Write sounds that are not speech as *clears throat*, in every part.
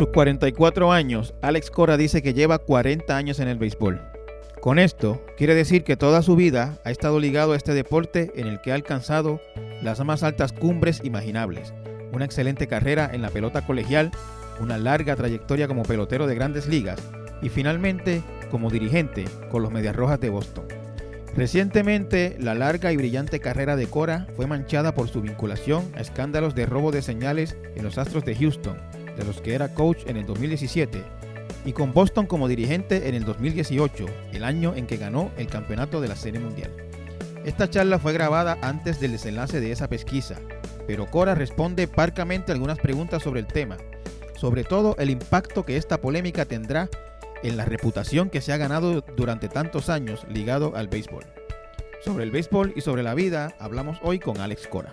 sus 44 años, Alex Cora dice que lleva 40 años en el béisbol. Con esto, quiere decir que toda su vida ha estado ligado a este deporte en el que ha alcanzado las más altas cumbres imaginables. Una excelente carrera en la pelota colegial, una larga trayectoria como pelotero de grandes ligas y finalmente como dirigente con los Medias Rojas de Boston. Recientemente, la larga y brillante carrera de Cora fue manchada por su vinculación a escándalos de robo de señales en los Astros de Houston, de los que era coach en el 2017 y con Boston como dirigente en el 2018, el año en que ganó el campeonato de la Serie Mundial. Esta charla fue grabada antes del desenlace de esa pesquisa, pero Cora responde parcamente algunas preguntas sobre el tema, sobre todo el impacto que esta polémica tendrá en la reputación que se ha ganado durante tantos años ligado al béisbol. Sobre el béisbol y sobre la vida hablamos hoy con Alex Cora.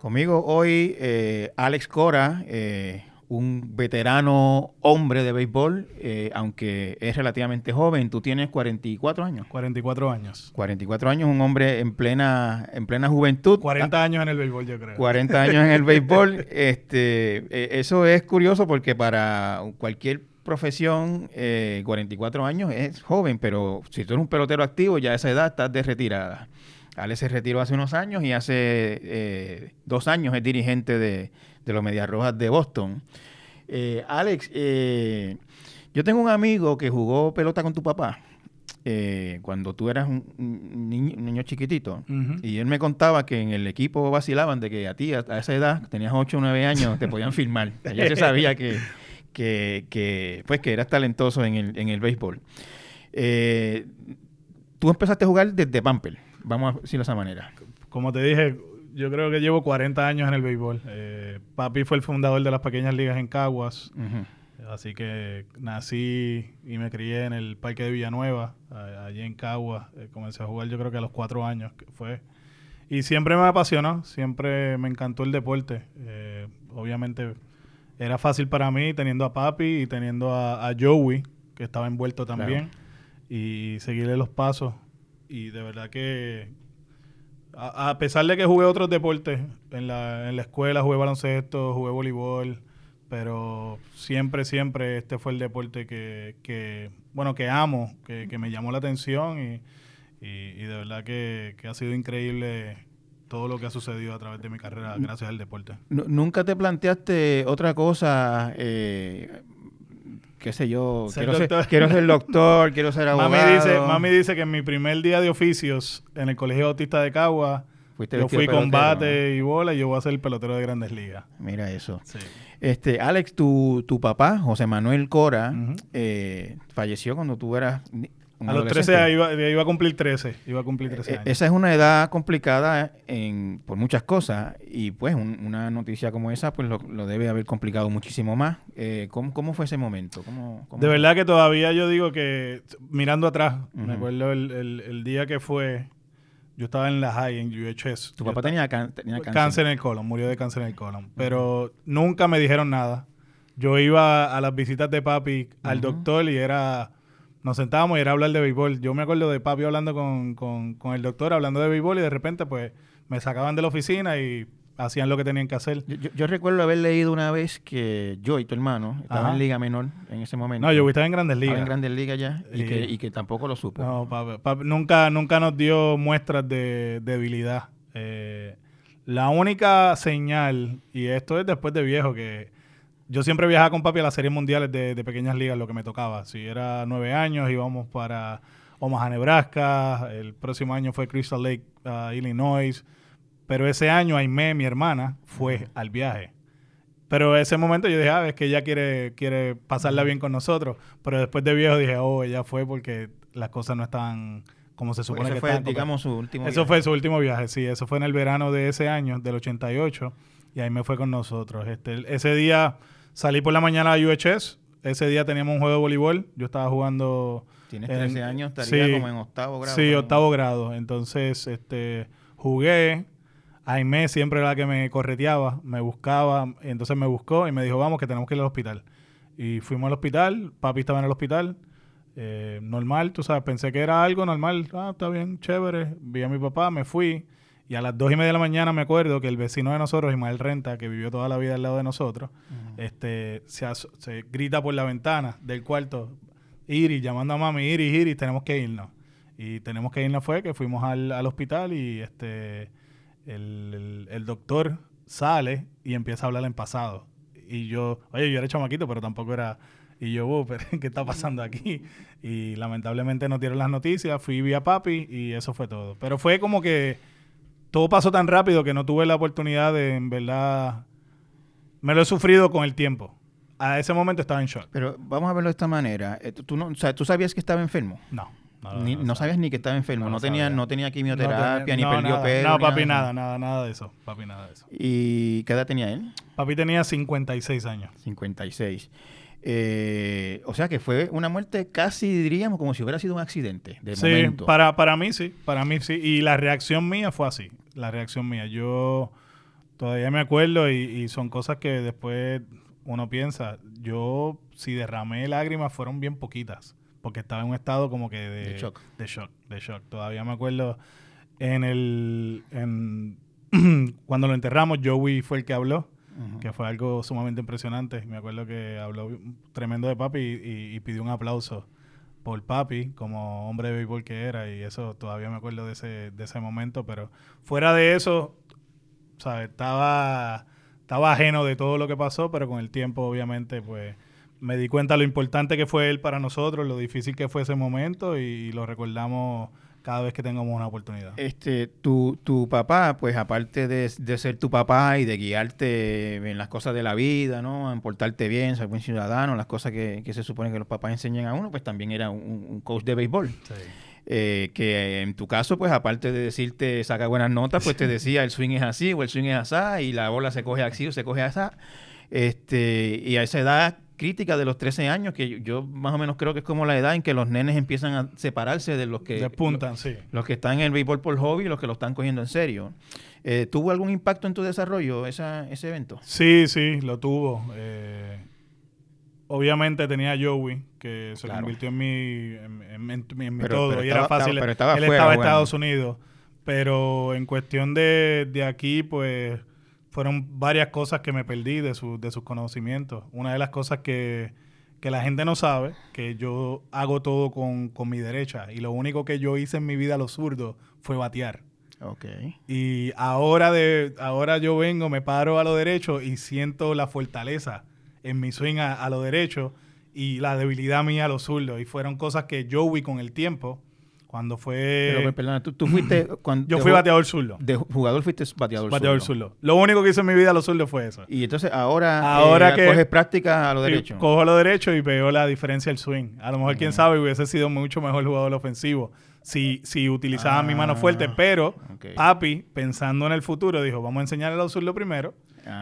Conmigo hoy eh, Alex Cora, eh, un veterano hombre de béisbol, eh, aunque es relativamente joven. Tú tienes 44 años. 44 años. 44 años, un hombre en plena, en plena juventud. 40 años en el béisbol, yo creo. 40 años en el béisbol. *laughs* este, eso es curioso porque para cualquier profesión, 44 años es joven, pero si tú eres un pelotero activo, ya a esa edad estás de retirada. Alex se retiró hace unos años y hace eh, dos años es dirigente de, los Medias Rojas de Boston. Eh, Alex, eh, yo tengo un amigo que jugó pelota con tu papá. cuando tú eras un, niño, chiquitito, y él me contaba que en el equipo vacilaban de que a ti, a, esa edad, tenías 8 o 9 años, te podían filmar. *laughs* Ya se sabía que, que, pues, que eras talentoso en el, en el béisbol. tú empezaste a jugar desde Pamper. Vamos a decirlo de esa manera. Como te dije, yo creo que llevo 40 años en el béisbol. Eh, papi fue el fundador de las pequeñas ligas en Caguas. Así que nací y me crié en el Parque de Villanueva, allí en Caguas. Eh, comencé a jugar yo creo que a los cuatro años que fue. Y siempre me apasionó, siempre me encantó el deporte. Eh, obviamente era fácil para mí teniendo a papi y teniendo a, Joey, que estaba envuelto también, y seguirle los pasos y de verdad que a, pesar de que jugué otros deportes, en la, en la escuela jugué baloncesto, jugué voleibol, pero siempre, siempre este fue el deporte que, que bueno, que amo, que, que me llamó la atención y, y, de verdad que, que, ha sido increíble todo lo que ha sucedido a través de mi carrera gracias al deporte. ¿Nunca te planteaste otra cosa? Eh, qué sé yo, quiero ser, quiero ser, doctor, quiero ser *laughs* abogado. Mami dice, mami dice que en mi primer día de oficios en el Colegio Bautista de Cagua, yo fui combate y bola y yo voy a ser el pelotero de Grandes Ligas. Mira eso. Este, Alex, tu, tu papá, José Manuel Cora, eh, falleció cuando tú eras a los 13 iba, iba, a cumplir 13. Iba a cumplir 13 años. Esa es una edad complicada en, por muchas cosas. Y pues una noticia como esa pues lo, debe haber complicado muchísimo más. Eh, ¿cómo, fue ese momento? ¿Cómo, de verdad que todavía yo digo que, mirando atrás, me acuerdo el, día que fue, yo estaba en la high, en UHS. Tu papá tenía, cáncer. Cáncer en el colon, murió de cáncer en el colon. Pero nunca me dijeron nada. Yo iba a las visitas de papi al doctor y era nos sentábamos y era hablar de béisbol. Yo me acuerdo de papi hablando con, con, el doctor, hablando de béisbol y de repente pues me sacaban de la oficina y hacían lo que tenían que hacer. Yo, recuerdo haber leído una vez que yo y tu hermano estaban en Liga Menor en ese momento. No, yo estaba en Grandes Ligas. en Grandes Ligas ya y, que, y que tampoco lo supo. No, papi, nunca, nunca nos dio muestras de debilidad. Eh, la única señal, y esto es después de viejo, que yo siempre viajaba con papi a las series mundiales de, pequeñas ligas, lo que me tocaba. Si era nueve años, íbamos para Omaha, Nebraska. El próximo año fue Crystal Lake, uh, Illinois. Pero ese año Aime, mi hermana, fue al viaje. Pero ese momento yo dije, ah, es que ella quiere, quiere pasarla bien con nosotros. Pero después de viejo dije, oh, ella fue porque las cosas no estaban como se supone que fue, digamos, su último Eso fue su último viaje, sí. Eso fue en el verano de ese año, del 88. Y ahí me fue con nosotros. Este, ese día Salí por la mañana a UHS. Ese día teníamos un juego de voleibol. Yo estaba jugando. Tienes 13 años, estaría como en octavo grado. Sí, octavo grado. Entonces, este, jugué. Aime siempre era la que me correteaba, me buscaba. Entonces me buscó y me dijo, vamos, que tenemos que ir al hospital. Y fuimos al hospital. Papi estaba en el hospital. Eh, normal, tú sabes, pensé que era algo normal. Ah, está bien, chévere. Vi a mi papá, me fui. Y a las dos y media de la mañana me acuerdo que el vecino de nosotros, Ismael Renta, que vivió toda la vida al lado de nosotros, este, se, se, grita por la ventana del cuarto, Iris, llamando a mami, Iris, Iris, tenemos que irnos. Y tenemos que irnos fue que fuimos al, al hospital y este el, el, doctor sale y empieza a hablar en pasado. Y yo, oye, yo era chamaquito, pero tampoco era... Y yo, oh, *laughs* pero ¿qué está pasando aquí? Y lamentablemente no dieron las noticias, fui vía papi y eso fue todo. Pero fue como que todo pasó tan rápido que no tuve la oportunidad de, en verdad, me lo he sufrido con el tiempo. A ese momento estaba en shock. Pero vamos a verlo de esta manera. Eh, ¿Tú, no, o sea, ¿tú sabías que estaba enfermo? No. No, sabías ni que estaba enfermo, no, tenía, no tenía quimioterapia, ni perdió pelo. No, papi, nada, nada, nada de eso. Papi, nada de eso. ¿Y qué edad tenía él? Papi tenía 56 años. 56. Eh, o sea que fue una muerte casi, diríamos, como si hubiera sido un accidente. De sí, Para, para mí sí, para mí sí. Y la reacción mía fue así, la reacción mía. Yo todavía me acuerdo y, y son cosas que después uno piensa. Yo, si derramé lágrimas, fueron bien poquitas porque estaba en un estado como que de, shock. De shock, de shock. Todavía me acuerdo en el... *clears throat* cuando lo enterramos, Joey fue el que habló, que fue algo sumamente impresionante. Me acuerdo que habló tremendo de papi y, pidió un aplauso por papi como hombre de béisbol que era y eso todavía me acuerdo de ese, de ese momento, pero fuera de eso, ¿sabes? Estaba, estaba ajeno de todo lo que pasó, pero con el tiempo obviamente pues me di cuenta lo importante que fue él para nosotros, lo difícil que fue ese momento y, lo recordamos cada vez que tengamos una oportunidad. Este, tu, tu papá, pues aparte de, ser tu papá y de guiarte en las cosas de la vida, ¿no? En portarte bien, ser buen ciudadano, las cosas que, se supone que los papás enseñan a uno, pues también era un, coach de béisbol. Eh, que en tu caso, pues aparte de decirte saca buenas notas, pues te decía el swing es así o el swing es así y la bola se coge así o se coge así. Este, y a esa edad crítica de los 13 años, que yo más o menos creo que es como la edad en que los nenes empiezan a separarse de los que... Despuntan, sí. Los que están en el béisbol por hobby y los que lo están cogiendo en serio. Eh, ¿Tuvo algún impacto en tu desarrollo esa, ese evento? Sí, sí, lo tuvo. Eh, obviamente tenía a Joey, que se convirtió en mi, en, mi todo, y era fácil. Pero estaba Él estaba en Estados Unidos. Pero en cuestión de, de aquí, pues fueron varias cosas que me perdí de, su, de sus conocimientos. Una de las cosas que, la gente no sabe, que yo hago todo con, mi derecha y lo único que yo hice en mi vida a lo zurdo fue batear. Okay. Y ahora, de, ahora yo vengo, me paro a lo derecho y siento la fortaleza en mi swing a, a lo derecho y la debilidad mía a lo zurdo. Y fueron cosas que yo vi con el tiempo cuando fue. Pero, perdona, tú, fuiste. *clears throat* Cuando yo fui bateador zurdo. De jugador fuiste bateador, bateador zurdo. Lo único que hice en mi vida a los zurdos fue eso. Y entonces ahora. Ahora eh, que. Coges práctica a lo derecho. Cojo a lo derecho y veo la diferencia del swing. A lo mejor, quién sabe, hubiese sido mucho mejor jugador ofensivo si, si utilizaba mi mano fuerte. Ah, pero papi, pensando en el futuro, dijo: Vamos a enseñarle a los zurdos primero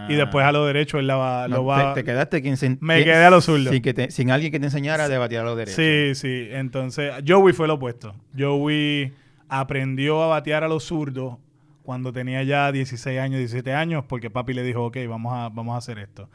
y después a lo derecho él la va, lo va... Te, quedaste quien Me quedé a lo zurdo. Sin, sin alguien que te enseñara a batear a lo derecho. Sí, sí. Entonces, Joey fue lo opuesto. Joey aprendió a batear a los zurdos cuando tenía ya 16 años, 17 años, porque papi le dijo, ok, vamos a, vamos a hacer esto.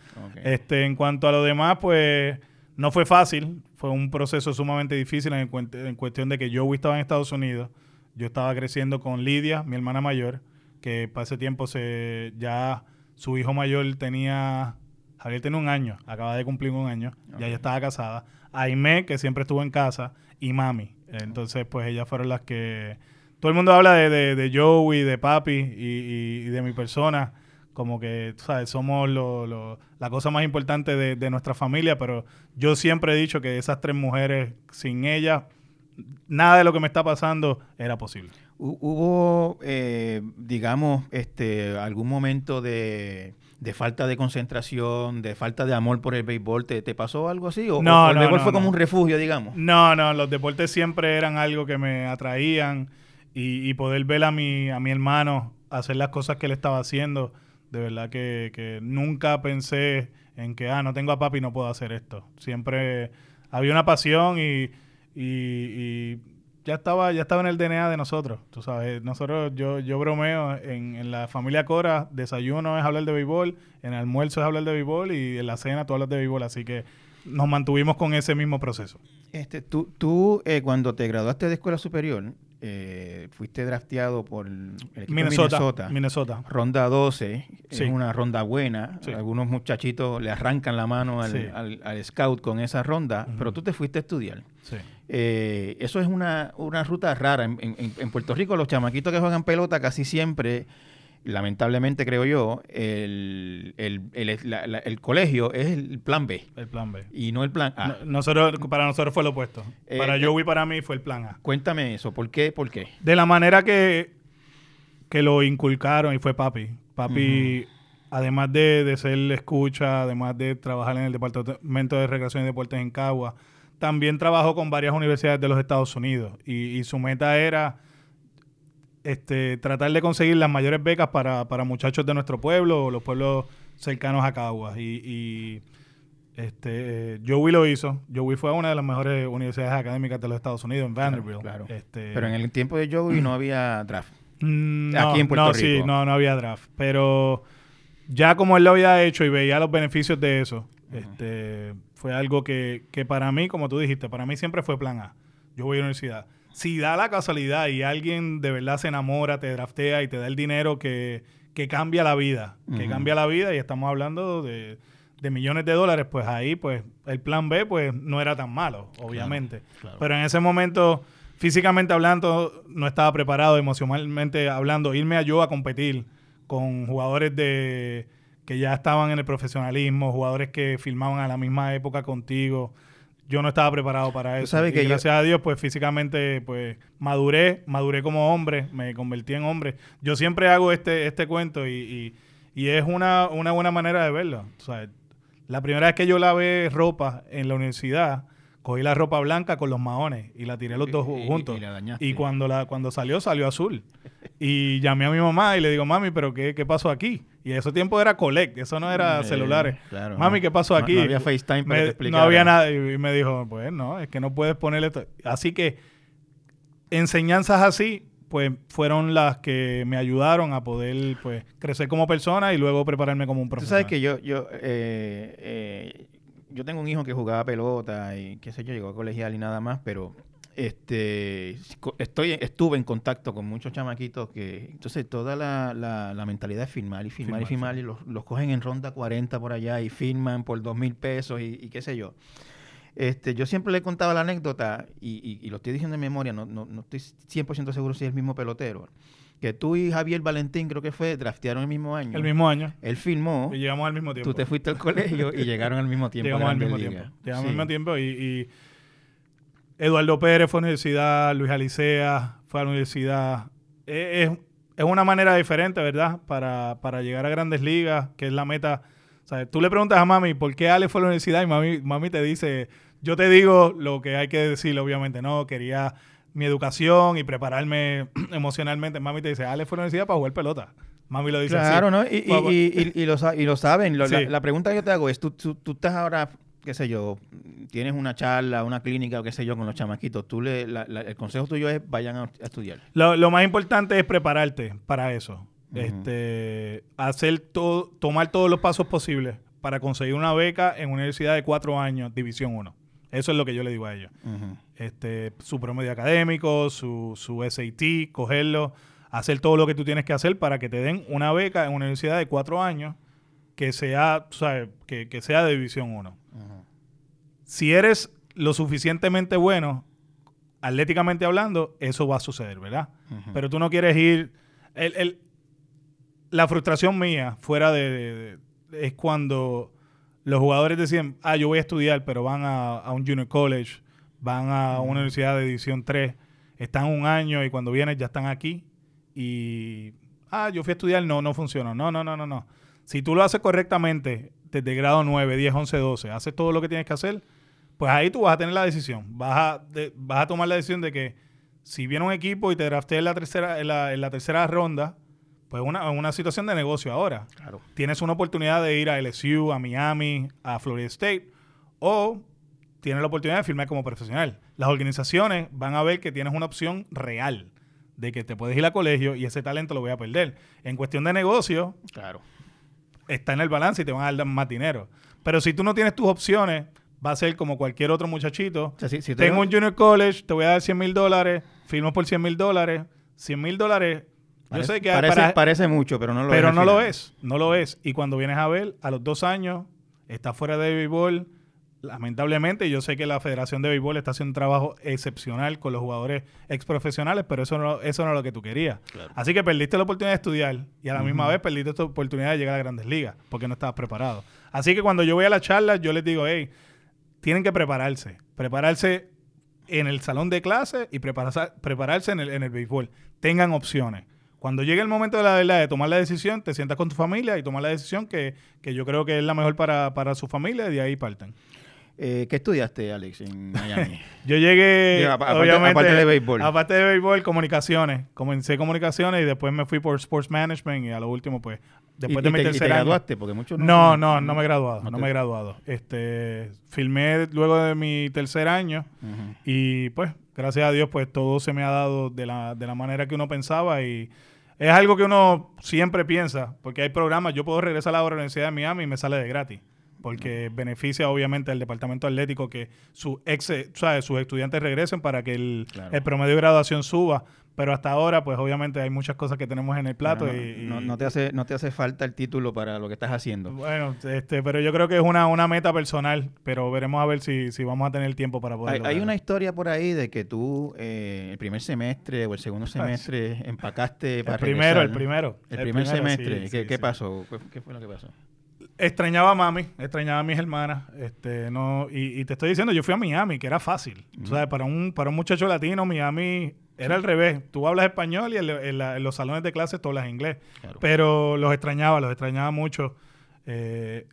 Este, en cuanto a lo demás, pues no fue fácil. Fue un proceso sumamente difícil en, en cuestión de que Joey estaba en Estados Unidos. Yo estaba creciendo con Lidia, mi hermana mayor, que para ese tiempo se ya su hijo mayor tenía, Javier tiene un año, acaba de cumplir un año, ya ella estaba casada. Aime, que siempre estuvo en casa, y mami. Entonces, pues ellas fueron las que... Todo el mundo habla de, de, de Joey, de papi y, de mi persona como que, ¿sabes? Somos lo, la cosa más importante de, de, nuestra familia, pero yo siempre he dicho que esas tres mujeres, sin ellas, nada de lo que me está pasando era posible. ¿Hubo, eh, digamos, este, algún momento de, falta de concentración, de falta de amor por el béisbol? ¿Te, pasó algo así? ¿O, no, el béisbol fue como un refugio, digamos? No, no, los deportes siempre eran algo que me atraían y, poder ver a mi, a mi hermano hacer las cosas que él estaba haciendo, de verdad que, nunca pensé en que, ah, no tengo a papi y no puedo hacer esto. Siempre había una pasión y, y ya estaba, ya estaba en el DNA de nosotros. Tú sabes, nosotros, yo, yo bromeo en, la familia Cora, desayuno es hablar de béisbol, en almuerzo es hablar de béisbol y en la cena tú hablas de béisbol, así que nos mantuvimos con ese mismo proceso. Este, tú, tú eh, cuando te graduaste de escuela superior, eh, fuiste drafteado por el equipo Minnesota, Minnesota. Minnesota. Ronda 12, Sí. es una ronda buena. Sí. Algunos muchachitos le arrancan la mano al, Sí. al- al scout con esa ronda, pero tú te fuiste a estudiar. Sí. Eh, eso es una, una ruta rara. En, en- en Puerto Rico, los chamaquitos que juegan pelota casi siempre, lamentablemente creo yo, el, el, el- la- la- el colegio es el plan B El plan B. y no el plan A. No- nosotros, para nosotros fue lo opuesto. Eh, para eh, Joey y para mí fue el plan A. Cuéntame eso, ¿por qué? ¿Por qué? De la manera que, que lo inculcaron y fue papi. Papi, además de, de ser escucha, además de trabajar en el Departamento de Recreación y Deportes en Cagua, también trabajó con varias universidades de los Estados Unidos. Y, y su meta era este, tratar de conseguir las mayores becas para, para muchachos de nuestro pueblo o los pueblos cercanos a Caguas. Y, y, este, Joey lo hizo. Joey fue a una de las mejores universidades académicas de los Estados Unidos, en Vanderbilt. claro. Este, Pero en el tiempo de Joey no había draft. Mm, Aquí en Puerto no, sí, Rico. no, no había draft. Pero ya como él lo había hecho y veía los beneficios de eso, este, fue algo que, que para mí, como tú dijiste, para mí siempre fue plan A. Yo voy a la universidad. Si da la casualidad y alguien de verdad se enamora, te draftea y te da el dinero que, que cambia la vida, que cambia la vida y estamos hablando de, de millones de dólares, pues ahí pues el plan B pues no era tan malo, obviamente. claro. Pero en ese momento, físicamente hablando, no estaba preparado, emocionalmente hablando, irme a yo a competir con jugadores de que ya estaban en el profesionalismo, jugadores que filmaban a la misma época contigo. Yo no estaba preparado para eso. sabes Y que yo- gracias a Dios, pues físicamente, pues maduré, maduré como hombre, me convertí en hombre. Yo siempre hago este, este cuento y, y- y es una, una buena manera de verlo. O sea, la primera vez que yo lavé ropa en la universidad, cogí la ropa blanca con los maones y la tiré los dos Y- y- juntos. y la dañaste. Y cuando, la, cuando salió, salió azul. Y llamé a mi mamá y le digo, mami, ¿pero qué, qué pasó aquí? Y ese tiempo era collect, eso no era Eh, celulares. claro, mami. ¿qué pasó aquí? no había FaceTime para Me- que te No había nada. Y me dijo, pues no, es que no puedes ponerle... esto". Así que enseñanzas así, pues fueron las que me ayudaron a poder pues crecer como persona y luego prepararme como un Tú profesional. sabes que yo, yo, eh, eh, yo tengo un hijo que jugaba pelota y qué sé yo, llegó a colegial y nada más, pero este estoy estuve en contacto con muchos chamaquitos que entonces toda la, la, la mentalidad es firmar y firmar, y Firmar, firmar y los, los cogen en ronda 40 por allá y firman por dos mil pesos y, y qué sé yo. Este, yo siempre le he contado la anécdota y, y- y lo estoy diciendo en memoria, no, no, no estoy 100% seguro si es el mismo pelotero, que tú y Javier Valentín creo que fue, draftearon el mismo año. El mismo año. Él firmó, Y llegamos al mismo tiempo. tú te fuiste al colegio y llegaron al mismo tiempo. Llegamos al mismo Ligas. tiempo. Llegamos Sí. al mismo tiempo y, y Eduardo Pérez fue a la universidad, Luis Alicea fue a la universidad. Es, es- es una manera diferente, ¿verdad? Para, para llegar a grandes ligas, que es la meta. O sea, tú le preguntas a mami por qué Ale fue a la universidad y mami, mami te dice, yo te digo lo que hay que decir, obviamente, no, quería mi educación y prepararme *clears throat* emocionalmente. Mami te dice, Ale fue a la universidad para jugar pelota. Mami lo dice así. Claro, ¿no? Y, y- y- y- lo, sa- y lo saben. Lo- la, la pregunta que yo te hago es, ¿tú, tú, tú estás ahora, qué sé yo, tienes una charla, una clínica o qué sé yo con los chamaquitos, tú le, la- la- el consejo tuyo es vayan a, a estudiar. Lo, lo más importante es prepararte para eso. Este, hacer todo, tomar todos los pasos posibles para conseguir una beca en una universidad de cuatro años, División 1. Eso es lo que yo le digo a ellos. Este, su promedio académico, su, su SAT, cogerlo, hacer todo lo que tú tienes que hacer para que te den una beca en una universidad de cuatro años que sea, tú sabes, que, que sea de División 1 Ujú. Si eres lo suficientemente bueno, atléticamente hablando, eso va a suceder, ¿verdad? Pero tú no quieres ir. el- el- la frustración mía fuera de, de- de- es cuando los jugadores decían, ah, yo voy a estudiar, pero van a, a un junior college, van a una universidad de edición 3, están un año y cuando vienen ya están aquí y, ah, yo fui a estudiar, no, no funciona. No, no, no, no, no. Si tú lo haces correctamente desde grado 9, 10, 11, 12, haces todo lo que tienes que hacer, pues ahí tú vas a tener la decisión. Vas a, de- vas a tomar la decisión de que si viene un equipo y te draftea en la tercera, en la, en la tercera ronda, pues una, una situación de negocio ahora. Claro. Tienes una oportunidad de ir a LSU, a Miami, a Florida State, o tienes la oportunidad de firmar como profesional. Las organizaciones van a ver que tienes una opción real de que te puedes ir a colegio y ese talento lo voy a perder. En cuestión de negocio, Claro. está en el balance y te van a dar más dinero. Pero si tú no tienes tus opciones, va a ser como cualquier otro muchachito. O sea, si- Tengo un junior college, te voy a dar 100 mil dólares, firmo por 100 mil dólares. 100 mil dólares, yo sé que parece, para- parece mucho, pero no lo es. pero no lo es, no lo es. Y cuando vienes a ver, a los dos años, está fuera de béisbol. Lamentablemente, yo sé que la Federación de Béisbol está haciendo un trabajo excepcional con los jugadores ex profesionales, pero eso no, eso no es lo que tú querías. Así que perdiste la oportunidad de estudiar y a la misma vez perdiste tu oportunidad de llegar a grandes ligas porque no estabas preparado. Así que cuando yo voy a la charla, yo les digo, hey, tienen que prepararse. Prepararse en el salón de clase y prepararse, prepararse en el, en el béisbol. Tengan opciones. Cuando llegue el momento de la verdad de tomar la decisión, te sientas con tu familia y tomar la decisión que, que yo creo que es la mejor para, para su familia y de ahí parten. Eh, ¿Qué estudiaste, Alex, en Miami? *laughs* Yo llegué, aparte- obviamente, aparte de béisbol. Aparte de béisbol, comunicaciones. Comencé comunicaciones y después me fui por Sports Management y a lo último, pues, después ¿Y- de y mi te, y te tercer año. graduaste? Porque muchos No, no, no me he graduado. No No, me he graduado. Este, filmé luego de mi tercer año y pues, gracias a Dios, pues todo se me ha dado de la, de la manera que uno pensaba y es algo que uno siempre piensa, porque hay programas, yo puedo regresar a la Universidad de Miami y me sale de gratis, porque beneficia obviamente al departamento atlético que su ex, ¿sabes? sus estudiantes regresen para que el, Claro. el promedio de graduación suba, pero hasta ahora, pues obviamente hay muchas cosas que tenemos en el plato Bueno, y, y- no, no te hace, no te hace falta el título para lo que estás haciendo. bueno, este, pero yo creo que es una, una meta personal, pero veremos a ver si, si vamos a tener tiempo para poder Hay, una historia por ahí de que tú eh, el primer semestre o el segundo semestre empacaste el para primero, el regresar, ¿no? primero. El, primer primero, semestre. sí, ¿Qué, sí, qué sí. pasó? ¿Qué, qué fue lo que pasó? Extrañaba a mami, extrañaba a mis hermanas, este, no, y, y te estoy diciendo, yo fui a Miami, que era fácil. O sea, para un, para un muchacho latino, Miami era al revés. Tú hablas español y en, en la- en los salones de clases tú hablas inglés. Claro. Pero los extrañaba, los extrañaba mucho. Eh,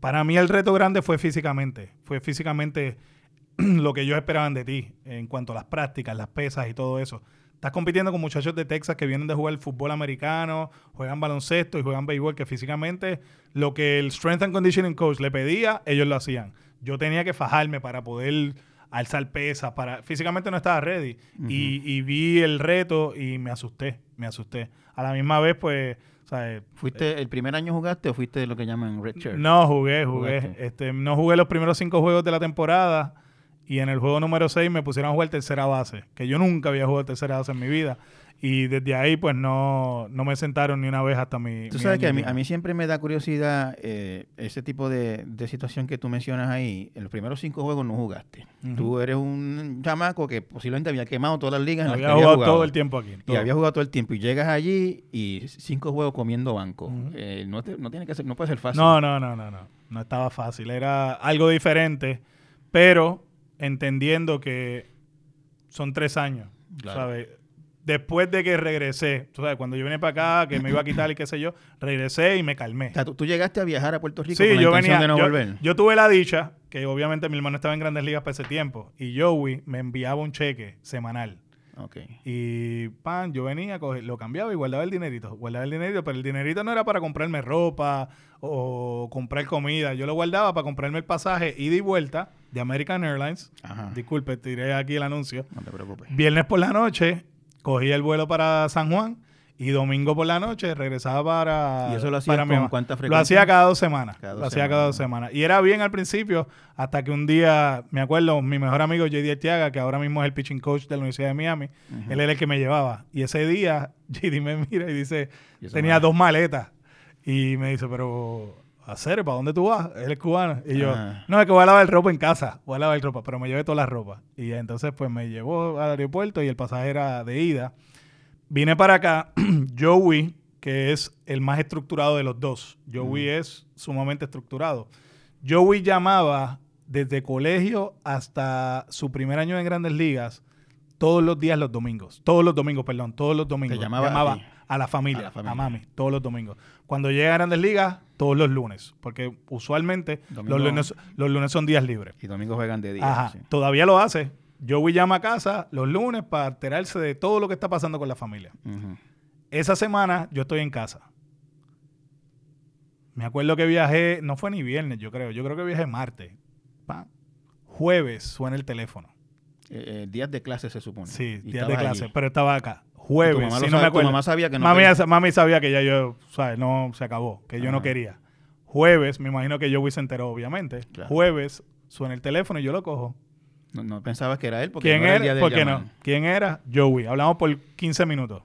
para mí el reto grande fue físicamente. Fue físicamente *clears throat* lo que ellos esperaban de ti en cuanto a las prácticas, las pesas y todo eso. Estás compitiendo con muchachos de Texas que vienen de jugar fútbol americano, juegan baloncesto y juegan béisbol, que físicamente lo que el Strength and Conditioning Coach le pedía, ellos lo hacían. Yo tenía que fajarme para poder alzar pesas, para físicamente no estaba ready. y, y vi el reto y me asusté, me asusté. A la misma vez, pues, ¿sabes? ¿Fuiste el primer año jugaste o fuiste lo que llaman red shirt? No, jugué, jugué. Jugaste. Este, no jugué los primeros cinco juegos de la temporada y en el juego número 6 me pusieron a jugar tercera base, que yo nunca había jugado tercera base en mi vida. Y desde ahí, pues, no, no me sentaron ni una vez hasta mi... Tú mi sabes que a mí, a mí siempre me da curiosidad eh, ese tipo de, de situación que tú mencionas ahí. En los primeros cinco juegos no jugaste. Tú eres un chamaco que posiblemente había quemado todas las ligas en las había que había jugado, jugado. todo el tiempo aquí. Y había jugado todo el tiempo. Y llegas allí y cinco juegos comiendo banco. Eh, no, te- no tiene que ser, no puede ser fácil. No, no, no, no, no. No estaba fácil. Era algo diferente, pero entendiendo que son tres años, Claro. ¿sabes? Después de que regresé, tú sabes, cuando yo vine para acá, que me iba a quitar y qué sé yo, regresé y me calmé. O sea, tú, tú llegaste a viajar a Puerto Rico Sí, con la yo intención venía. de no yo, volver. yo tuve la dicha, que obviamente mi hermano estaba en Grandes Ligas para ese tiempo, y Joey me enviaba un cheque semanal. Ok. Y pan, yo venía, coge- lo cambiaba y guardaba el dinerito. Guardaba el dinerito, pero el dinerito no era para comprarme ropa o comprar comida. Yo lo guardaba para comprarme el pasaje ida y vuelta de American Airlines. Ajá. Disculpe, tiré aquí el anuncio. No te preocupes. Viernes por la noche, cogía el vuelo para San Juan y domingo por la noche regresaba para. ¿Y eso lo para mi con cuánta Lo frecuencia? hacía cada dos semanas. Cada dos lo hacía cada dos semanas. Y era bien al principio, hasta que un día, me acuerdo, mi mejor amigo JD Arteaga, que ahora mismo es el pitching coach de la Universidad de Miami, él era el que me llevaba. Y ese día, *laughs* JD me mira y dice, Y tenía dos maletas. Y me dice, pero, hacer, ¿para dónde tú vas? Él es cubano. Y yo, Ah. no, es que voy a lavar ropa en casa. Voy a lavar ropa, pero me llevé toda la ropa. Y entonces, pues me llevó al aeropuerto y el pasaje era de ida. Vine para acá. *clears throat* Joey, que es el más estructurado de los dos. Joey es sumamente estructurado. Joey llamaba desde colegio hasta su primer año en Grandes Ligas todos los días los domingos. Todos los domingos, perdón, todos los domingos. llamaba a ti. A, la familia, A la a familia, familia. a mami, todos los domingos. Cuando llega a Grandes Ligas, todos los lunes, porque usualmente Domingo- los lunes, los lunes son días libres. Y domingo juegan de día. Ajá, sí. todavía lo hace. Joey llama a casa los lunes para enterarse de todo lo que está pasando con la familia. Esa semana yo estoy en casa. Me acuerdo que viajé, no fue ni viernes, yo creo. Yo creo que viajé martes. Pa. Jueves suena el teléfono. Eh, eh, días de clase se supone. Sí, Y días de clase, allí. pero estaba acá. Tu Jueves, mamá, si no sabe- me tu acuerdo. mamá sabía que no mami, sabía que ya yo, ¿sabes? No se acabó, que yo no quería. Jueves, me imagino que Joey se enteró, obviamente. Claro. Jueves, suena el teléfono y yo lo cojo. No, no pensabas que era él porque ¿Quién no era el era? día del ¿Por qué llamado. no? ¿Quién era? Joey. Hablamos por 15 minutos.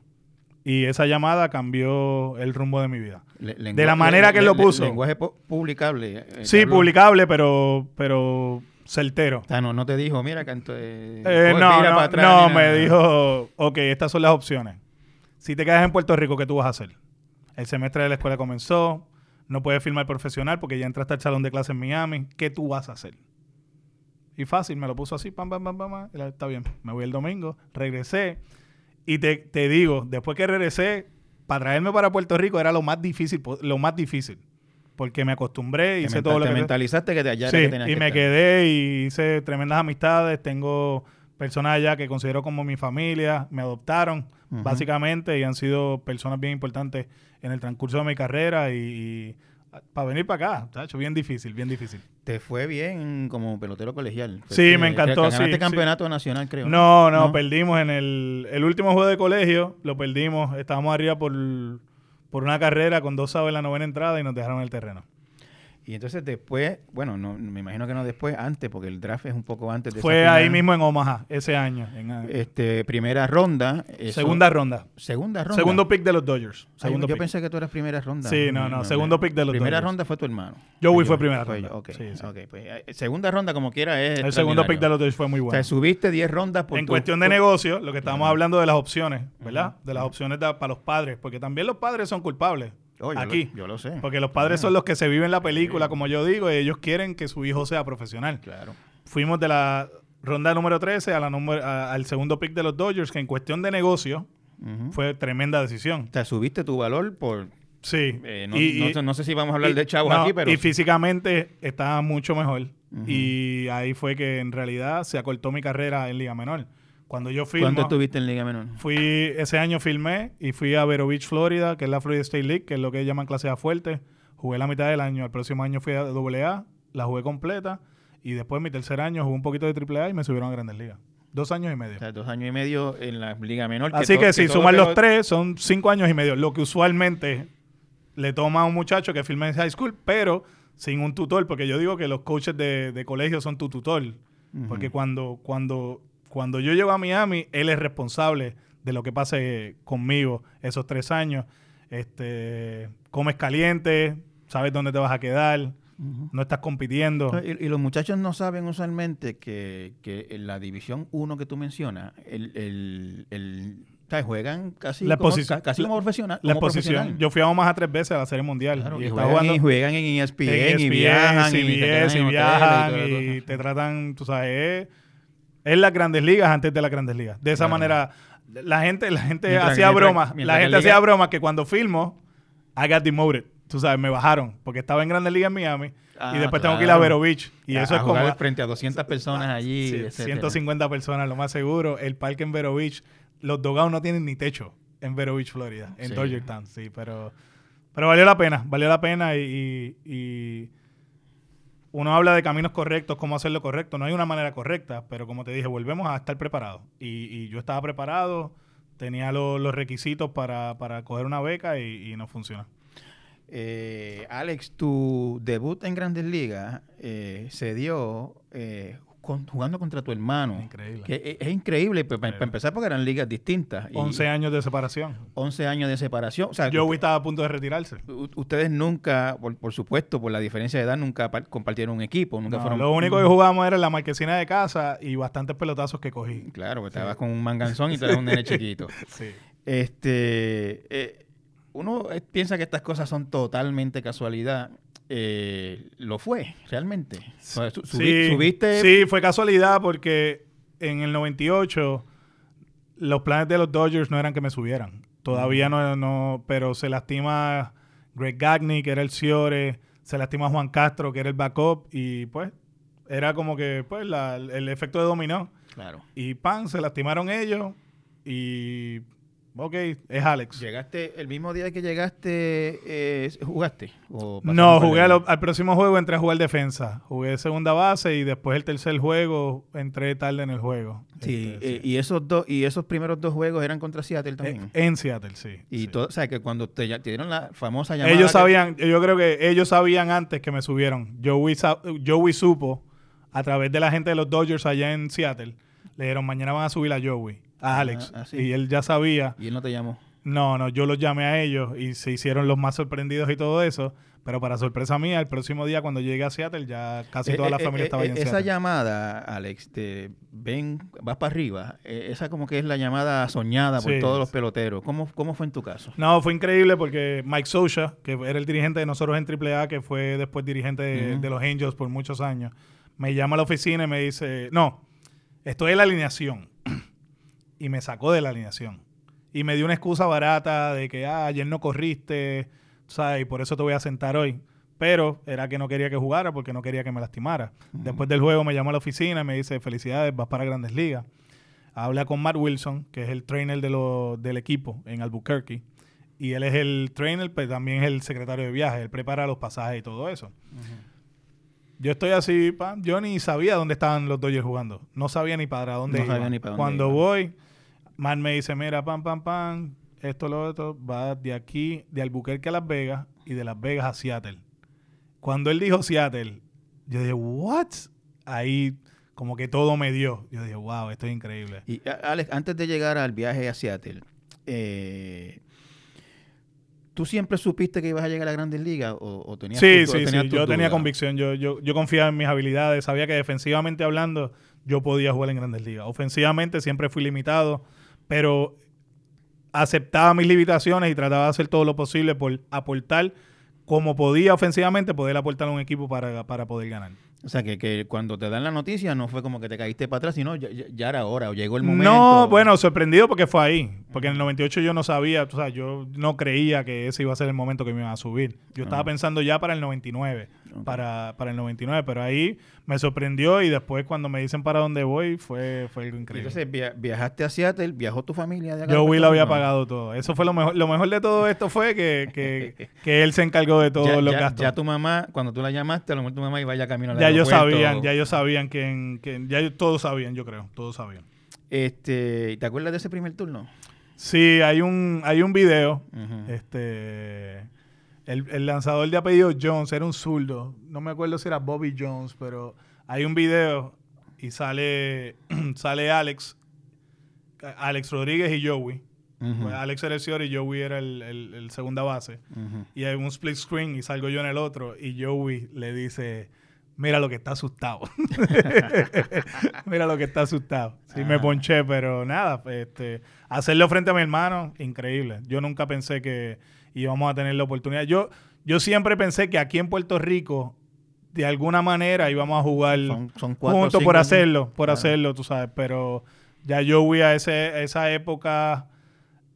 Y esa llamada cambió el rumbo de mi vida. Le- De la manera le- que le- lo puso. lenguaje pu- publicable. eh, Sí, publicable, pero, pero certero. O sea, no, no te dijo, mira, canto. Eh, Eh, no, no, atrás, me nada. dijo, ok, estas son las opciones. Si te quedas en Puerto Rico, ¿qué tú vas a hacer? El semestre de la escuela comenzó, no puedes firmar profesional porque ya entraste al salón de clase en Miami. ¿Qué tú vas a hacer? Y fácil, me lo puso así, pam, pam, pam, pam, pam, y la- está bien. Me voy el domingo, regresé. Y te, te digo, después que regresé, para traerme para Puerto Rico era lo más difícil, lo más difícil. Porque me acostumbré, Te hice mental- todo lo te que... mentalizaste que de allá Sí, que tenías y que me estar. quedé y hice tremendas amistades. Tengo personas allá que considero como mi familia, me adoptaron básicamente y han sido personas bien importantes en el transcurso de mi carrera y, para venir para acá, tacho, bien difícil, bien difícil. Te fue bien como pelotero colegial. Sí, me encantó, Ganaste sí, sí. campeonato nacional, creo. No, no, perdimos en el, el último juego de colegio, lo perdimos, estábamos arriba por, por una carrera con dos sábados en la novena entrada y nos dejaron el terreno. Y entonces después, bueno, no, me imagino que no después, antes, porque el draft es un poco antes de esa Fue ahí final. mismo en Omaha, ese año. en- Este, primera ronda. eso- segunda ronda. Segunda ronda. Segundo pick de los Dodgers. Ay, yo pick. pensé que tú eras primera ronda. Sí, no, no, segundo pick de los Primera Dodgers. ronda fue tu hermano. Joey Fue primera fue ronda. yo, ok, Sí, sí. ok, pues, eh, segunda ronda como quiera es El segundo pick de los Dodgers fue muy O bueno. sea, subiste 10 rondas por en tu- cuestión de por- negocio, lo que estábamos hablando de las opciones, ¿verdad? De las opciones de- para los padres, porque también los padres son culpables. Oh, yo lo- aquí. yo lo sé. Porque los padres son los que se viven la película, como yo digo, y ellos quieren que su hijo sea profesional. Claro. Fuimos de la ronda número 13 a la número- a- al segundo pick de los Dodgers, que en cuestión de negocio fue tremenda decisión. O sea, subiste tu valor por... Sí. eh, no, Y- no y- sé- no sé si vamos a hablar y- de chavos aquí, pero... Y físicamente estaba mucho mejor. Y ahí fue que en realidad se acortó mi carrera en Liga Menor. Cuando yo filmo, ¿Cuánto estuviste en Liga Menor? fui ese año filmé y fui a Vero Beach, Florida, que es la Florida State League, que es lo que llaman clase A fuerte. Jugué la mitad del año. El próximo año fui a AA, la jugué completa. Y después mi tercer año jugué un poquito de AAA y me subieron a Grandes Ligas. Dos años y medio. O sea, dos años y medio en la Liga Menor. Así que, si suman los lo- tres, son cinco años y medio. Lo que usualmente le toma a un muchacho que filma en high school, pero sin un tutor, porque yo digo que los coaches de, de colegio son tu tutor. Porque cuando, cuando, cuando yo llego a Miami, él es responsable de lo que pase conmigo esos tres años. Este, comes caliente, sabes dónde te vas a quedar, no estás compitiendo. Y, y los muchachos no saben usualmente que, que en la División 1 que tú mencionas, el, el, el- juegan casi, La como, posi- ca- casi como profesional. La profesional. Yo fui a Omaha tres veces a la Serie Mundial. Claro, y juegan, jugando y juegan en E ESPN, en y ESPN, viajan y, CBS, en viajan y te tratan, tú sabes, es las grandes ligas antes de las grandes ligas. De esa Claro. manera, la gente, la gente Mientras- hacía mientras- bromas, mientras la gente hacía bromas que cuando filmo, I got demoted. Tú sabes, me bajaron porque estaba en Grandes Ligas en Miami Ah, y después tengo que ir a. Vero Beach. Y A- eso a es como frente a 200 personas allí. Sí, etcétera. 150 personas, lo más seguro. El parque en Vero Beach, los dogados no tienen ni techo en Vero Beach, Florida, en Sí. Dodger Town, sí, pero, pero valió la pena, valió la pena y, y- y uno habla de caminos correctos, cómo hacerlo correcto. No hay una manera correcta, pero como te dije, volvemos a estar preparados. Y, yo estaba preparado, tenía lo- los requisitos para, coger una beca y, y no funciona. Eh, Alex, tu debut en Grandes Ligas eh, se dio eh, con- jugando contra tu hermano. Increíble. Que es, es increíble, pues, para, empezar porque eran ligas distintas. y 11 años de separación. 11 años de separación. O sea, Joey estaba a punto de retirarse. ustedes nunca, por, por supuesto, por la diferencia de edad, nunca par- compartieron un equipo. Nunca No, fueron. lo único que jugábamos era en la marquesina de casa y bastantes pelotazos que cogí. Claro, pues estabas con un manganzón y *laughs* tú eras un nene chiquito. Sí. Este, eh, uno eh, piensa que estas cosas son totalmente casualidad. Eh, lo fue, realmente. Subi- Sí, subiste. sí, fue casualidad porque en el 98 los planes de los Dodgers no eran que me subieran. Todavía no, no pero se lastima Greg Gagne, que era el Ciore, se lastima Juan Castro, que era el backup, y pues era como que pues la- el efecto de dominó. Claro. Y pan, se lastimaron ellos y ok, es Alex. ¿Llegaste el mismo día que llegaste, eh, jugaste? ¿O No, jugué al, próximo juego, entré a jugar defensa. Jugué segunda base y después el tercer juego entré tarde en el juego. Sí, Este, eh, y esos dos y esos primeros dos juegos eran contra Seattle también. Eh, En Seattle, sí. y sí. todo, o sea, que cuando te, ya- te dieron la famosa llamada. Ellos que- sabían, yo creo que ellos sabían antes que me subieron. Joey, Joey supo a través de la gente de los Dodgers allá en Seattle, le dijeron, mañana van a subir a Joey, a Alex. ah. Y él ya sabía. Y él no te llamó. No, no, yo los llamé a ellos y se hicieron los más sorprendidos y todo eso. Pero para sorpresa mía, el próximo día cuando llegué a Seattle, ya casi toda Eh, la eh, familia eh, estaba en Esa Seattle. llamada, Alex, de ven, vas para arriba, esa como que es la llamada soñada por Sí, todos los peloteros. ¿Cómo, ¿Cómo fue en tu caso? No, fue increíble porque Mike Socha, que era el dirigente de nosotros en AAA, que fue después dirigente de, de los Angels por muchos años, me llama a la oficina y me dice, no, estoy en la alineación. Y me sacó de la alineación. Y me dio una excusa barata de que, ah, ayer no corriste, ¿sabes? Y por eso te voy a sentar hoy. Pero era que no quería que jugara porque no quería que me lastimara. Después del juego me llama a la oficina y me dice, felicidades, vas para Grandes Ligas. Habla con Matt Wilson, que es el trainer de lo- del equipo en Albuquerque. Y él es el trainer, pero también es el secretario de viajes. Él prepara los pasajes y todo eso. Yo estoy así, pam, yo ni sabía dónde estaban los Dodgers jugando. No sabía ni para dónde No sabía ni para dónde Cuando voy, Matt me dice, mira, pam, pam, pam, esto, lo otro, va de aquí, de Albuquerque a Las Vegas y de Las Vegas a Seattle. Cuando él dijo Seattle, yo dije, ¿what? Ahí como que todo me dio. Yo dije, wow, esto es increíble. Y Alex, antes de llegar al viaje a Seattle, eh, ¿tú siempre supiste que ibas a llegar a la Grandes Ligas o, o tenías Sí, sí, tenías sí. Yo tenía convicción. Yo, yo, yo confiaba en mis habilidades. Sabía que defensivamente hablando yo podía jugar en grandes ligas. Ofensivamente siempre fui limitado, pero aceptaba mis limitaciones y trataba de hacer todo lo posible por aportar como podía ofensivamente, poder aportar a un equipo para, para poder ganar. O sea, que, que cuando te dan la noticia no fue como que te caíste para atrás, sino ya, ya- era hora o llegó el momento. No, bueno, sorprendido porque fue ahí. Porque en el 98 yo no sabía, o sea, yo no creía que ese iba a ser el momento que me iban a subir. Yo estaba Ah. pensando ya para el 99, Ok. para, para el 99, pero ahí me sorprendió y después cuando me dicen para dónde voy fue, fue algo increíble. Entonces via- viajaste a Seattle, viajó tu familia de acá. Yo Will había pagado todo. Eso fue lo mejor. Lo mejor de todo esto fue que, que, *laughs* que él se encargó de todos ya, los ya- gastos. ya tu mamá, cuando tú la llamaste, a lo mejor tu mamá iba ya camino al ya ellos sabían, ya ellos sabían que, que ya ellos- todos sabían, yo creo, todos sabían. Este, ¿Te acuerdas de ese primer turno? Sí, hay un, hay un video. Este. El, el lanzador de apellido Jones era un zurdo. No me acuerdo si era Bobby Jones, pero hay un video y sale, *clears throat* sale Alex, Alex Rodríguez y Joey. Pues Alex era el señor y Joey era el, el- el segunda base. Y hay un split screen y salgo yo en el otro y Joey le dice, mira lo que está asustado. *laughs* mira lo que está asustado. Sí, me Ah. ponché, pero nada, este, hacerlo frente a mi hermano, increíble. Yo nunca pensé que íbamos a tener la oportunidad. Yo, yo siempre pensé que aquí en Puerto Rico, de alguna manera, íbamos a jugar Son, son cuatro o juntos cinco por hacerlo, por Claro. hacerlo, tú sabes, pero ya Joey a ese, esa época,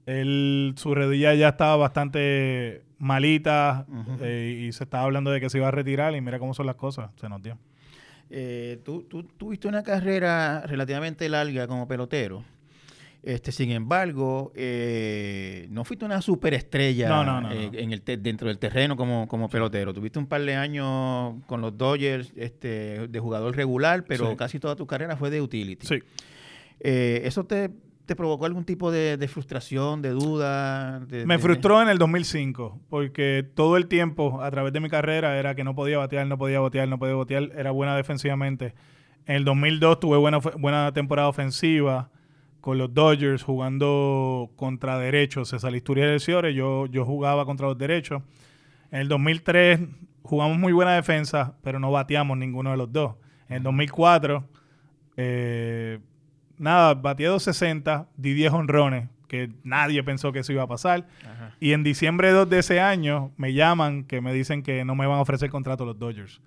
él, su rodilla ya estaba bastante malita eh, y se estaba hablando de que se iba a retirar y mira cómo son las cosas, se nos dio. Eh, tú, tú tuviste una carrera relativamente larga como pelotero. Este, sin embargo, eh, no fuiste una superestrella No, no, no, eh, no. en el dentro del terreno como, como pelotero. Tuviste un par de años con los Dodgers este, de jugador regular, pero Sí. casi toda tu carrera fue de utility. Sí. Eh, ¿Eso te, te provocó algún tipo de, de frustración, de duda? de- Me de- frustró en el 2005 porque todo el tiempo a través de mi carrera era que no podía batear, no podía batear, no podía batear, era buena defensivamente. En el 2002 tuve buena, buena temporada ofensiva con los Dodgers jugando contra derechos. César Isturiel del Ciore, yo, yo jugaba contra los derechos. En el 2003 jugamos muy buena defensa, pero no bateamos ninguno de los dos. En el 2004, eh, nada, batí 260, di 10 honrones, que nadie pensó que eso iba a pasar. Ajá. Y en diciembre 2 de ese año me llaman que me dicen que no me van a ofrecer contrato los Dodgers.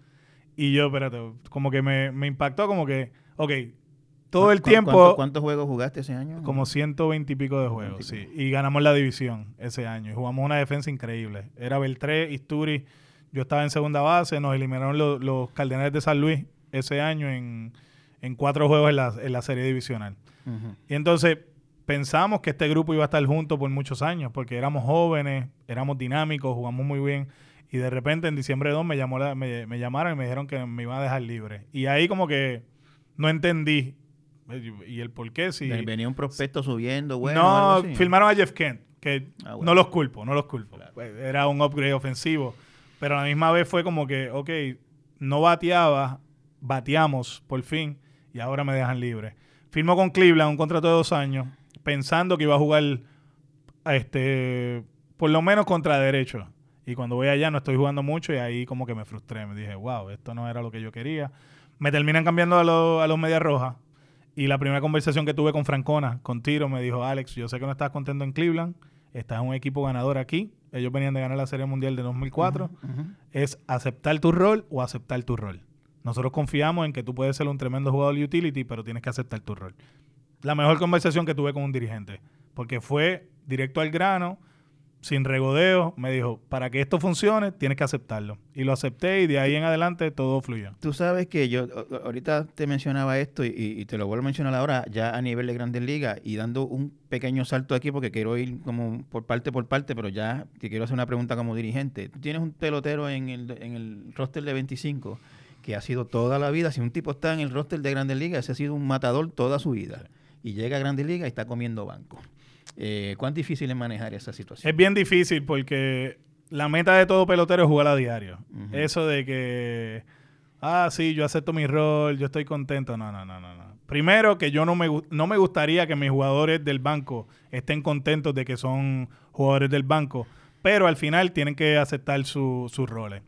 Y yo, espérate, como que me, me impactó como que, ok, todo el ¿Cu- tiempo, ¿cuánto- ¿Cuántos juegos jugaste ese año? como 120 y pico de juegos, 120 y sí. Y ganamos la división ese año. Y jugamos una defensa increíble. Era Beltré, Isturi, yo estaba en segunda base, nos eliminaron los, los Cardenales de San Luis ese año en, en cuatro juegos en la, en la serie divisional. Y entonces pensamos que este grupo iba a estar junto por muchos años, porque éramos jóvenes, éramos dinámicos, jugamos muy bien. Y de repente en diciembre 2 me, llamó la- me, me llamaron y me dijeron que me iban a dejar libre. Y ahí como que no entendí. Y el por qué, si... Ven- Venía un prospecto subiendo, bueno. no, algo así. firmaron a Jeff Kent, que Ah, bueno. no los culpo, no los culpo. Pues, Era un upgrade ofensivo. Pero a la misma vez fue como que, ok, no bateaba bateamos por fin y ahora me dejan libre. Firmo con Cleveland un contrato de dos años, pensando que iba a jugar este, por lo menos contra derecho. Y cuando voy allá no estoy jugando mucho y ahí como que me frustré. Me dije, wow, esto no era lo que yo quería. Me terminan cambiando a, a los Medias Rojas. Y la primera conversación que tuve con Francona, con Tiro, me dijo, Alex, yo sé que no estás contento en Cleveland, estás en un equipo ganador aquí. Ellos venían de ganar la Serie Mundial de 2004. Es aceptar tu rol o aceptar tu rol. Nosotros confiamos en que tú puedes ser un tremendo jugador de utility, pero tienes que aceptar tu rol. La mejor conversación que tuve con un dirigente, porque fue directo al grano, sin regodeo, me dijo, para que esto funcione, tienes que aceptarlo. Y lo acepté y de ahí en adelante todo fluyó. Tú sabes que yo ahorita te mencionaba esto y, te lo vuelvo a mencionar ahora ya a nivel de Grandes Ligas y dando un pequeño salto aquí porque quiero ir como por parte por parte, pero ya te quiero hacer una pregunta como dirigente. Tú tienes un pelotero en el, en el roster de 25 que ha sido toda la vida, si un tipo está en el roster de Grandes Ligas, ese ha sido un matador toda su vida. Y llega a Grandes Ligas y está comiendo banco. Eh, ¿Cuán difícil es manejar esa situación? Es bien difícil porque la meta de todo pelotero es jugar a diario. Eso de que, ah, sí, yo acepto mi rol, yo estoy contento. No, no, no, no. no. Primero, que yo no me, no me gustaría que mis jugadores del banco estén contentos de que son jugadores del banco, pero al final tienen que aceptar sus roles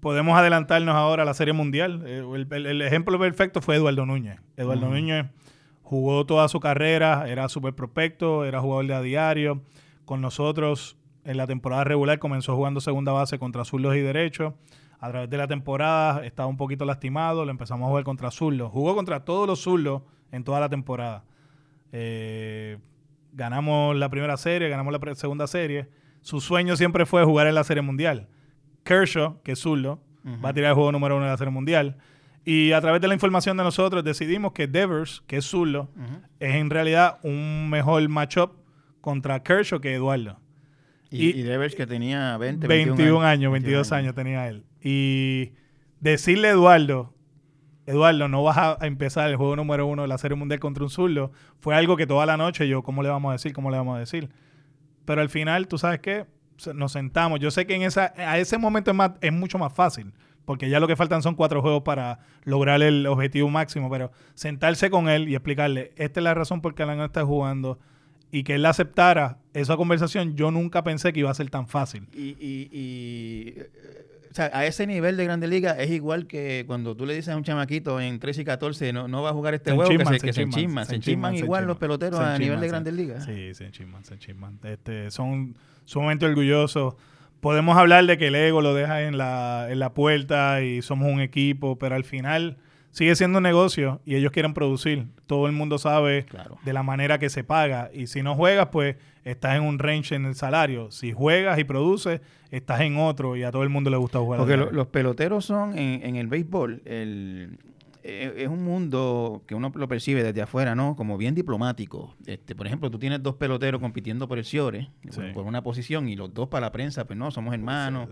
podemos adelantarnos ahora a la Serie Mundial. Eh, el, ejemplo perfecto fue Eduardo Núñez. Eduardo Núñez jugó toda su carrera, era súper prospecto, era jugador de a diario. Con nosotros en la temporada regular comenzó jugando segunda base contra zurdos y derechos. A través de la temporada estaba un poquito lastimado, lo empezamos a jugar contra zurdos. Jugó contra todos los zurdos en toda la temporada. Eh, ganamos la primera serie, ganamos la segunda serie. Su sueño siempre fue jugar en la Serie Mundial. Kershaw, que es zurdo, va a tirar el juego número uno de la Serie Mundial. Y a través de la información de nosotros decidimos que Devers, que es zurdo, es en realidad un mejor matchup contra Kershaw que Eduardo. Y, Devers que tenía 20, 21 años, 22 años. tenía él. Y decirle a Eduardo, Eduardo, no vas a empezar el juego número uno de la Serie Mundial contra un zurdo, fue algo que toda la noche yo, ¿cómo le vamos a decir? ¿Cómo le vamos a decir? Pero al final, tú sabes qué, nos sentamos. Yo sé que en esa, a ese momento es, más, es mucho más fácil, porque ya lo que faltan son cuatro juegos para lograr el objetivo máximo, pero sentarse con él y explicarle, esta es la razón por qué Alan está jugando, y que él aceptara esa conversación, yo nunca pensé que iba a ser tan fácil. Y, y o sea, a ese nivel de Grande Liga es igual que cuando tú le dices a un chamaquito en 13 y 14 no, no va a jugar este juego, que se, se enchisman. Se enchisman igual los peloteros a nivel de Grandes Ligas. Sí, se enchisman, se enchisman. Este, son sumamente orgullosos. Podemos hablar de que el ego lo deja en la, en la puerta y somos un equipo, pero al final sigue siendo un negocio y ellos quieren producir. Todo el mundo sabe de la manera que se paga. Y si no juegas, pues estás en un range en el salario. Si juegas y produces, estás en otro y a todo el mundo le gusta jugar. Porque los peloteros son en, en el béisbol, el, es un mundo que uno lo percibe desde afuera, ¿no? Como bien diplomático. Este, por ejemplo, tú tienes dos peloteros compitiendo por el Ciore, por, una posición, y los dos para la prensa, pues no, somos hermanos.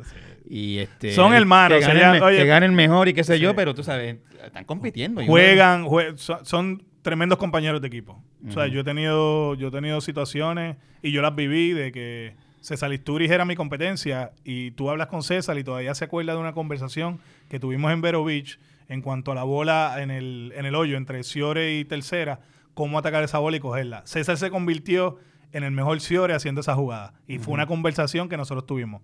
Y este, Son hermanos. Que ganen, mejor y qué sé yo, pero tú sabes, están compitiendo. Juegan, son, tremendos compañeros de equipo. O sea, yo he tenido, yo he tenido situaciones y yo las viví de que César Isturiz era mi competencia y tú hablas con César y todavía se acuerda de una conversación que tuvimos en Vero Beach en cuanto a la bola en el, en el hoyo entre Ciore y tercera, cómo atacar esa bola y cogerla. César se convirtió en el mejor Ciore haciendo esa jugada. Y fue una conversación que nosotros tuvimos.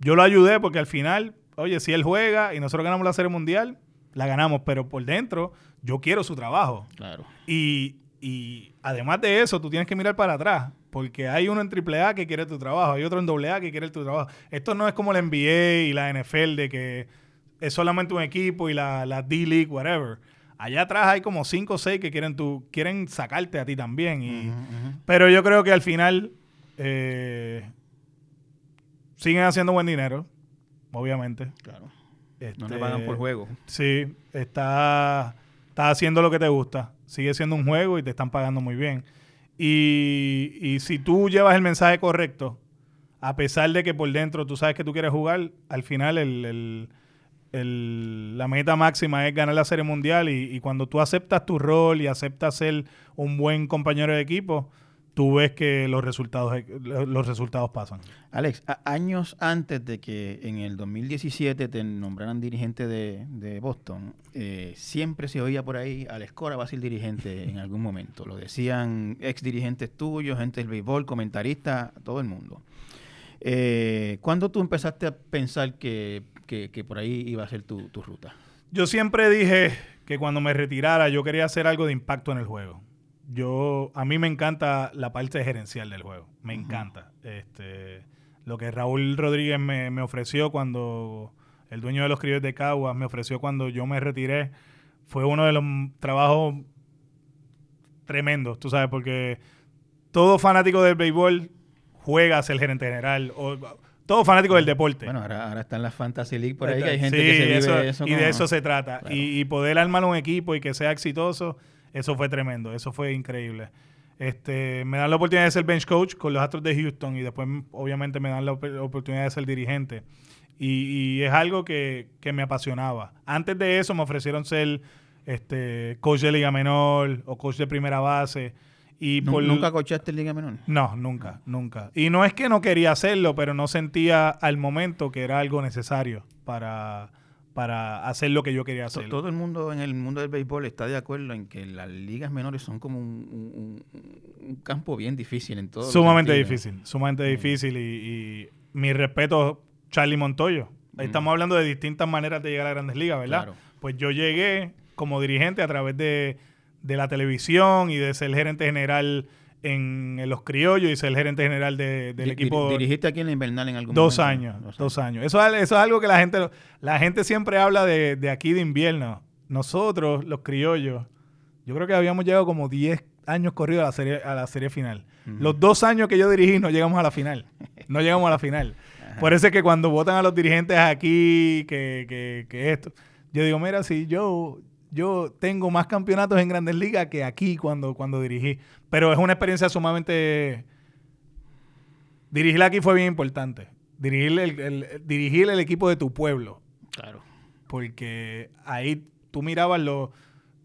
Yo lo ayudé porque al final, oye, si él juega y nosotros ganamos la Serie Mundial, la ganamos, pero por dentro yo quiero su trabajo. Claro. Y, y además de eso, tú tienes que mirar para atrás, porque hay uno en AAA que quiere tu trabajo, hay otro en AA que quiere tu trabajo. Esto no es como la NBA y la NFL de que es solamente un equipo y la, la D-League, whatever. Allá atrás hay como cinco o seis que quieren, tu, quieren sacarte a ti también. Y, Pero yo creo que al final eh, siguen haciendo buen dinero, obviamente. Claro. no le pagan por juego. Sí, está, está haciendo lo que te gusta. Sigue siendo un juego y te están pagando muy bien. Y, y si tú llevas el mensaje correcto, a pesar de que por dentro tú sabes que tú quieres jugar, al final el la meta máxima es ganar la Serie Mundial y, cuando tú aceptas tu rol y aceptas ser un buen compañero de equipo, tú ves que los resultados, eh, los resultados pasan. Alex, años antes de que en el 2017 te nombraran dirigente de, Boston, eh, siempre se oía por ahí, Alex Cora va a ser dirigente *laughs* en algún momento. Lo decían ex dirigentes tuyos, gente del béisbol, comentaristas, todo el mundo. Eh, ¿Cuándo tú empezaste a pensar que, por ahí iba a ser tu, tu ruta? Yo siempre dije que cuando me retirara yo quería hacer algo de impacto en el juego yo a mí me encanta la parte gerencial del juego. Me encanta. Este, lo que Raúl Rodríguez me, ofreció cuando el dueño de los criollos de Caguas me ofreció cuando yo me retiré fue uno de los trabajos tremendos, tú sabes, porque todo fanático del béisbol juega a ser gerente general o todo fanático del deporte. Bueno, ahora, ahora está en la Fantasy League por ahí que hay gente que se vive eso, Y de eso se trata. Y, y, poder armar un equipo y que sea exitoso eso fue tremendo, eso fue increíble. Este, me dan la oportunidad de ser bench coach con los Astros de Houston y después obviamente me dan la oportunidad de ser dirigente. Y, es algo que, me apasionaba. Antes de eso me ofrecieron ser este, coach de liga menor o coach de primera base. Y ¿Nunca coachaste en liga menor? No, nunca, nunca. Y no es que no quería hacerlo, pero no sentía al momento que era algo necesario para para hacer lo que yo quería hacer. Todo el mundo en el mundo del béisbol está de acuerdo en que las ligas menores son como un, campo bien difícil en todo. Sumamente difícil, sumamente difícil y, mi respeto Charlie Montoyo. Estamos hablando de distintas maneras de llegar a grandes ligas, ¿verdad? Pues yo llegué como dirigente a través de, de la televisión y de ser gerente general en, los criollos y ser gerente general del equipo. ¿Dirigiste aquí en la invernal en algún dos Años, dos años, Eso, eso es algo que la gente, la gente siempre habla de, de aquí de invierno. Nosotros, los criollos, yo creo que habíamos llegado como 10 años corridos a la serie, a la serie final. Los dos años que yo dirigí no llegamos a la final. No llegamos a la final. Por eso es que cuando votan a los dirigentes aquí, que, que, que esto, yo digo, mira, si yo, yo tengo más campeonatos en Grandes Ligas que aquí cuando, cuando dirigí. Pero es una experiencia sumamente... Dirigir aquí fue bien importante. Dirigir el, dirigir el equipo de tu pueblo. Claro. Porque ahí tú mirabas los,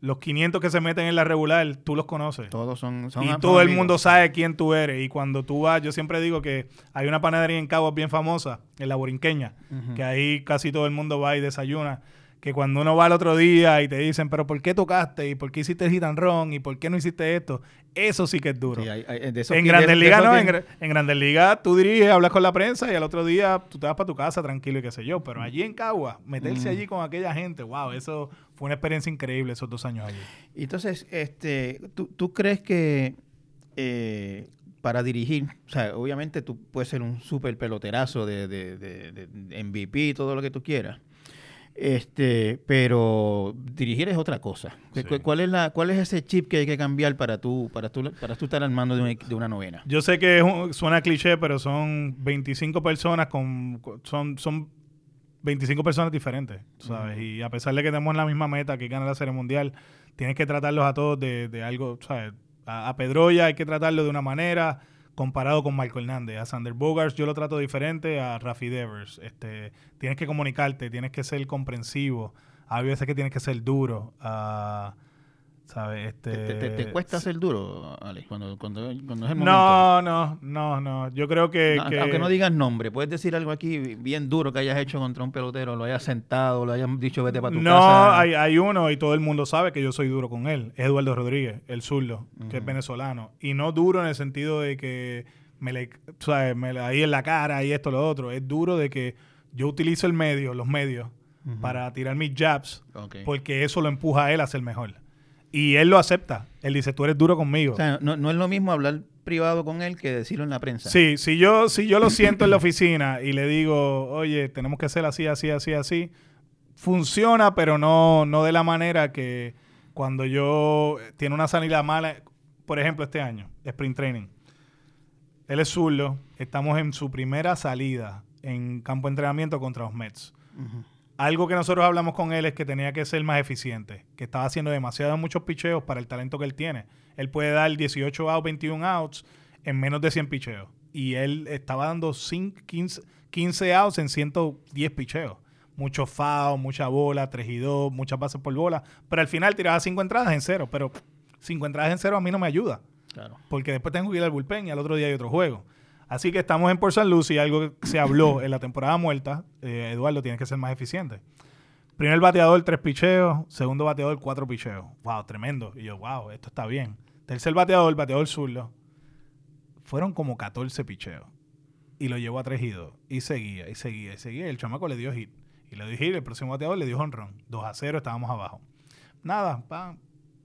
los 500 que se meten en la regular, tú los conoces. Todos son... y todo el mundo sabe quién tú eres. Y cuando tú vas, yo siempre digo que hay una panadería en Caguas bien famosa, en la Borinqueña, que ahí casi todo el mundo va y desayuna que cuando uno va al otro día y te dicen, pero ¿por qué tocaste? ¿Y por qué hiciste el run? ¿Y por qué no hiciste esto? Eso sí que es duro. en Grandes Ligas no, en, Grandes Ligas tú diriges, hablas con la prensa y al otro día tú te vas para tu casa tranquilo y qué sé yo. Pero allí en Cagua, meterse mm. allí con aquella gente, wow, eso fue una experiencia increíble esos dos años allí. Entonces, este, ¿tú, crees que eh, para dirigir, o sea, obviamente tú puedes ser un súper peloterazo de, de, de, de MVP, todo lo que tú quieras, este, pero dirigir es otra cosa. ¿Cuál es la, cuál es ese chip que hay que cambiar para tú, para tú, para tú estar al mando de una, novena? Yo sé que suena cliché, pero son 25 personas con, son, son 25 personas diferentes, ¿sabes? Y a pesar de que tenemos la misma meta que ganar la Serie Mundial, tienes que tratarlos a todos de, de algo, ¿sabes? A, a Pedroya hay que tratarlo de una manera, comparado con Michael Hernández. A Sander Bogarts yo lo trato diferente a Rafi Devers. Este, tienes que comunicarte, tienes que ser comprensivo. Hay veces que tienes que ser duro. Uh, ¿Sabes? Este, ¿Te, cuesta ser duro, Alex, cuando, cuando, cuando, es el momento? No, no, no, no. Yo creo que, Aunque no digas nombre, puedes decir algo aquí bien duro que hayas hecho contra un pelotero, lo hayas sentado, lo hayas dicho vete para tu casa. No, hay, hay uno y todo el mundo sabe que yo soy duro con él. Eduardo Rodríguez, el zurdo, que es venezolano. Y no duro en el sentido de que me le, ¿sabes? me ahí en la cara y esto, lo otro. Es duro de que yo utilizo el medio, los medios, para tirar mis jabs, porque eso lo empuja a él a ser mejor. Y él lo acepta. Él dice, tú eres duro conmigo. O sea, no, es lo mismo hablar privado con él que decirlo en la prensa. Sí, si yo, si yo lo siento en la oficina y le digo, oye, tenemos que hacer así, así, así, así, funciona, pero no, no de la manera que cuando yo tiene una salida mala, por ejemplo, este año, sprint training. Él es zurdo, estamos en su primera salida en campo de entrenamiento contra los Mets algo que nosotros hablamos con él es que tenía que ser más eficiente, que estaba haciendo demasiados muchos picheos para el talento que él tiene. Él puede dar 18 outs, 21 outs en menos de 100 picheos. Y él estaba dando 15, 15 outs en 110 picheos. Mucho foul, mucha bola, 3 y 2, muchas bases por bola. Pero al final tiraba 5 entradas en cero. Pero 5 entradas en cero a mí no me ayuda. Claro. Porque después tengo que ir al bullpen y al otro día hay otro juego. Así que estamos en Port San Lucie y algo que se habló en la temporada muerta, eh, Eduardo tiene que ser más eficiente. Primer bateador, tres picheos. Segundo bateador, cuatro picheos. Wow, tremendo. Y yo, wow, esto está bien. Tercer bateador, bateador zurdo. Fueron como 14 picheos. Y lo llevó a tres y dos. Y seguía, y seguía, y seguía. El chamaco le dio hit. Y le dio hit. El próximo bateador le dio honrón. 2 a 0, estábamos abajo. Nada,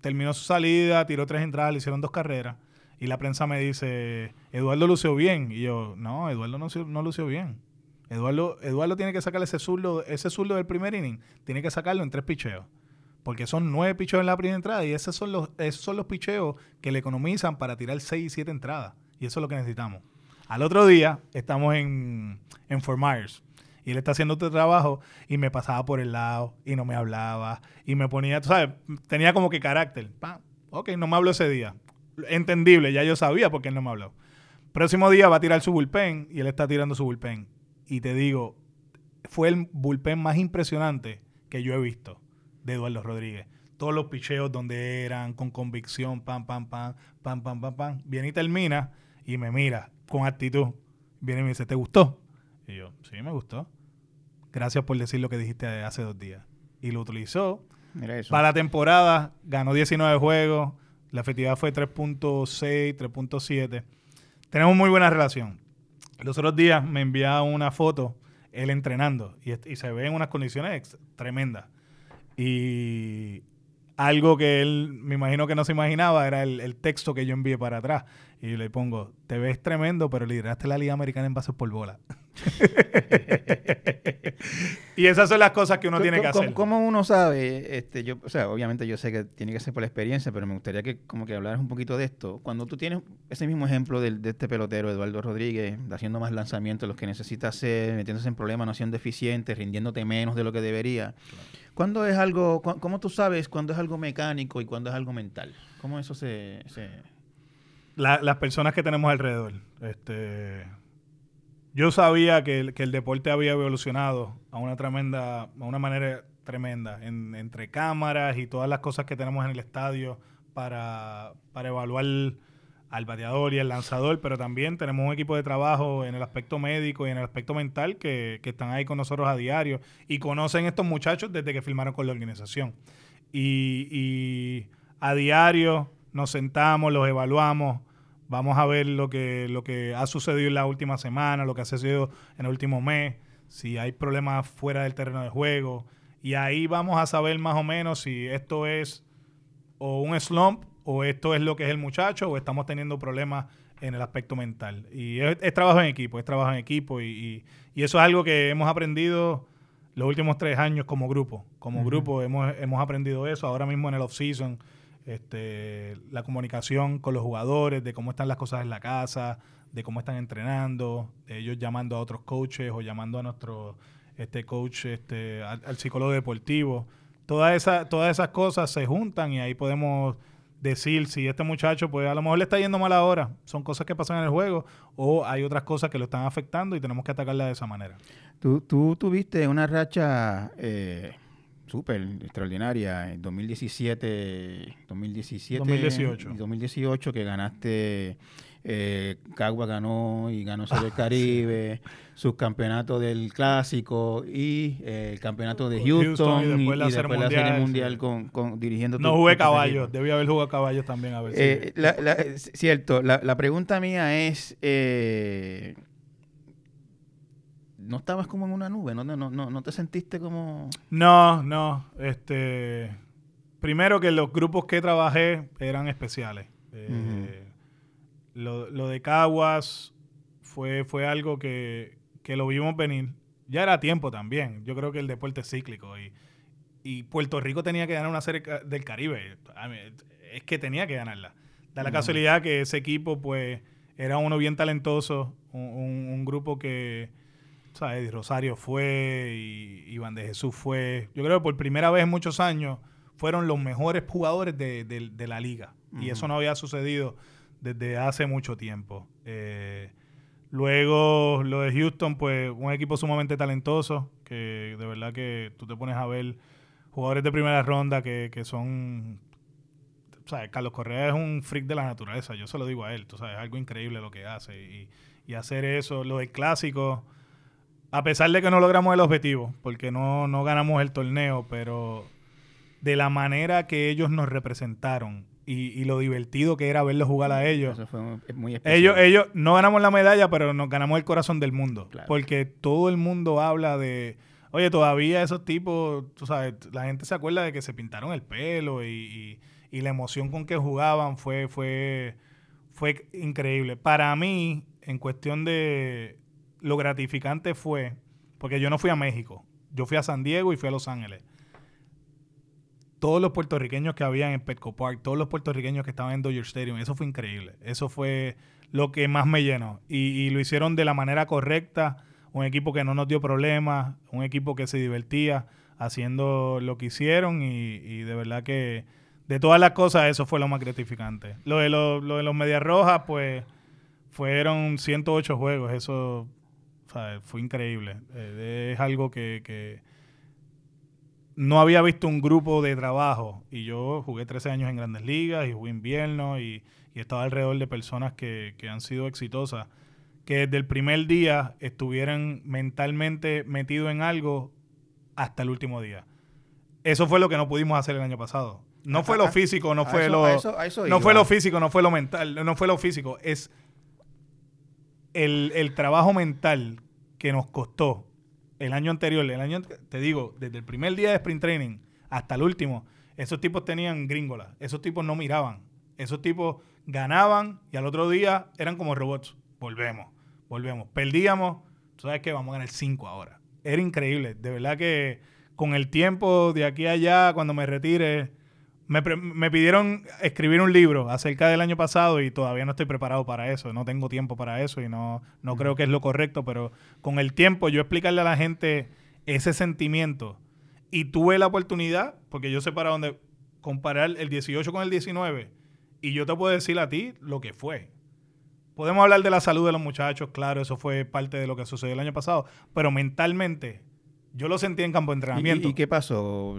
terminó su salida, tiró tres entradas, le hicieron dos carreras. Y la prensa me dice, Eduardo lució bien. Y yo, no, Eduardo no, no lució bien. Eduardo, Eduardo tiene que sacarle ese zurdo, ese zurdo del primer inning, tiene que sacarlo en tres picheos. Porque son nueve picheos en la primera entrada y esos son los, esos son los picheos que le economizan para tirar seis y siete entradas. Y eso es lo que necesitamos. Al otro día estamos en, en Fort Myers y él está haciendo otro trabajo y me pasaba por el lado y no me hablaba y me ponía, tú sabes, tenía como que carácter. ok, no me habló ese día entendible, ya yo sabía por qué él no me habló. Próximo día va a tirar su bullpen y él está tirando su bullpen. Y te digo, fue el bullpen más impresionante que yo he visto de Eduardo Rodríguez. Todos los picheos donde eran, con convicción, pam, pam, pam, pam, pam, pam, pam. Viene y termina y me mira con actitud. Viene y me dice, ¿te gustó? Y yo, sí, me gustó. Gracias por decir lo que dijiste hace dos días. Y lo utilizó. Para la temporada, ganó 19 juegos, la efectividad fue 3.6, 3.7. Tenemos muy buena relación. Los otros días me enviaba una foto, él entrenando, y, se ve en unas condiciones tremendas. Y algo que él, me imagino que no se imaginaba, era el, texto que yo envié para atrás. Y le pongo, te ves tremendo, pero lideraste la Liga Americana en bases por bola. *laughs* y esas son las cosas que uno tiene que hacer. ¿Cómo uno sabe? Este, yo, o sea, obviamente yo sé que tiene que ser por la experiencia, pero me gustaría que como que hablaras un poquito de esto. Cuando tú tienes ese mismo ejemplo de, este pelotero, Eduardo Rodríguez, haciendo más lanzamientos, los que necesita hacer, metiéndose en problemas, no siendo eficiente, rindiéndote menos de lo que debería. ¿Cuándo es algo, cómo tú sabes cuándo es algo mecánico y cuándo es algo mental? ¿Cómo eso se...? Las personas que tenemos alrededor. Este, yo sabía que el, deporte había evolucionado a una tremenda, a una manera tremenda, entre cámaras y todas las cosas que tenemos en el estadio para, para evaluar al bateador y al lanzador, pero también tenemos un equipo de trabajo en el aspecto médico y en el aspecto mental que, que están ahí con nosotros a diario y conocen estos muchachos desde que firmaron con la organización. Y a diario nos sentamos, los evaluamos, Vamos a ver lo que, lo que ha sucedido en la última semana, lo que ha sucedido en el último mes, si hay problemas fuera del terreno de juego. Y ahí vamos a saber más o menos si esto es o un slump o esto es lo que es el muchacho o estamos teniendo problemas en el aspecto mental. Y es, trabajo en equipo, es trabajo en equipo y, eso es algo que hemos aprendido los últimos tres años como grupo. Como grupo hemos, hemos aprendido eso. Ahora mismo en el off-season este, la comunicación con los jugadores, de cómo están las cosas en la casa, de cómo están entrenando, de ellos llamando a otros coaches o llamando a nuestro este coach, este, al, psicólogo deportivo. Todas esas, todas esas cosas se juntan y ahí podemos decir si este muchacho, pues a lo mejor le está yendo mal ahora, son cosas que pasan en el juego, o hay otras cosas que lo están afectando y tenemos que atacarla de esa manera. Tú, tú tuviste una racha eh, súper extraordinaria. En 2017, 2017 2018. 2018 que ganaste, eh, Cagua ganó y ganó sobre el *laughs* Caribe, subcampeonato del Clásico y eh, el campeonato de Houston, y después, la, serie mundial, con, dirigiendo. No jugué caballos, debía haber jugado caballos también a ver eh, cierto, la, la, pregunta mía es... No estabas como en una nube, ¿no, no, no, no te sentiste como... No, no, este... Primero que los grupos que trabajé eran especiales. Eh, lo, de Caguas fue, fue algo que, lo vimos venir. Ya era tiempo también. Yo creo que el deporte es cíclico y, y Puerto Rico tenía que ganar una serie del Caribe. Es que tenía que ganarla. Da la casualidad que ese equipo, pues, era uno bien talentoso, un grupo que o Rosario fue y Iván de Jesús fue. Yo creo que por primera vez en muchos años fueron los mejores jugadores de, la liga. Y eso no había sucedido desde hace mucho tiempo. Eh, luego lo de Houston, pues un equipo sumamente talentoso, que de verdad que tú te pones a ver jugadores de primera ronda que, son sea, Carlos Correa es un freak de la naturaleza, yo se lo digo a él, tú sabes, es algo increíble lo que hace. Y, y hacer eso, lo del clásico, a pesar de que no logramos el objetivo, porque no, no ganamos el torneo, pero de la manera que ellos nos representaron y, lo divertido que era verlos jugar a ellos. Eso fue muy especial. Ellos, ellos no ganamos la medalla, pero nos ganamos el corazón del mundo. Porque todo el mundo habla de. Oye, todavía esos tipos, tú sabes, la gente se acuerda de que se pintaron el pelo y, y, la emoción con que jugaban fue, fue, fue increíble. Para mí, en cuestión de lo gratificante fue, porque yo no fui a México, yo fui a San Diego y fui a Los Ángeles todos los puertorriqueños que habían en Petco Park, todos los puertorriqueños que estaban en Dodger Stadium, eso fue increíble. Eso fue lo que más me llenó. Y, lo hicieron de la manera correcta, un equipo que no nos dio problemas, un equipo que se divertía haciendo lo que hicieron y, de verdad que de todas las cosas eso fue lo más gratificante. Lo de, lo, de los Medias Rojas, pues fueron 108 juegos, eso fue increíble. Eh, es algo que no había visto un grupo de trabajo y yo jugué 13 años en grandes ligas y jugué invierno y, y estaba alrededor de personas que, han sido exitosas, que desde el primer día estuvieran mentalmente metidos en algo hasta el último día. Eso fue lo que no pudimos hacer el año pasado. No fue lo físico, no fue lo no fue lo físico, no fue lo mental, no fue lo físico, es el, el trabajo mental que nos costó el año anterior, el año, te digo, desde el primer día de sprint training hasta el último, esos tipos tenían gringola, esos tipos no miraban, esos tipos ganaban y al otro día eran como robots. Volvemos, volvemos. Perdíamos, sabes que vamos a ganar cinco ahora. Era increíble, de verdad que con el tiempo de aquí a allá, cuando me retire, me, pidieron escribir un libro acerca del año pasado y todavía no estoy preparado para eso, no tengo tiempo para eso y no, no creo que es lo correcto, pero con el tiempo yo explicarle a la gente ese sentimiento y tuve la oportunidad, porque yo sé para dónde comparar el 18 con el 19 y yo te puedo decir a ti lo que fue. Podemos hablar de la salud de los muchachos, claro, eso fue parte de lo que sucedió el año pasado, pero mentalmente yo lo sentí en campo de entrenamiento. ¿Y, qué pasó?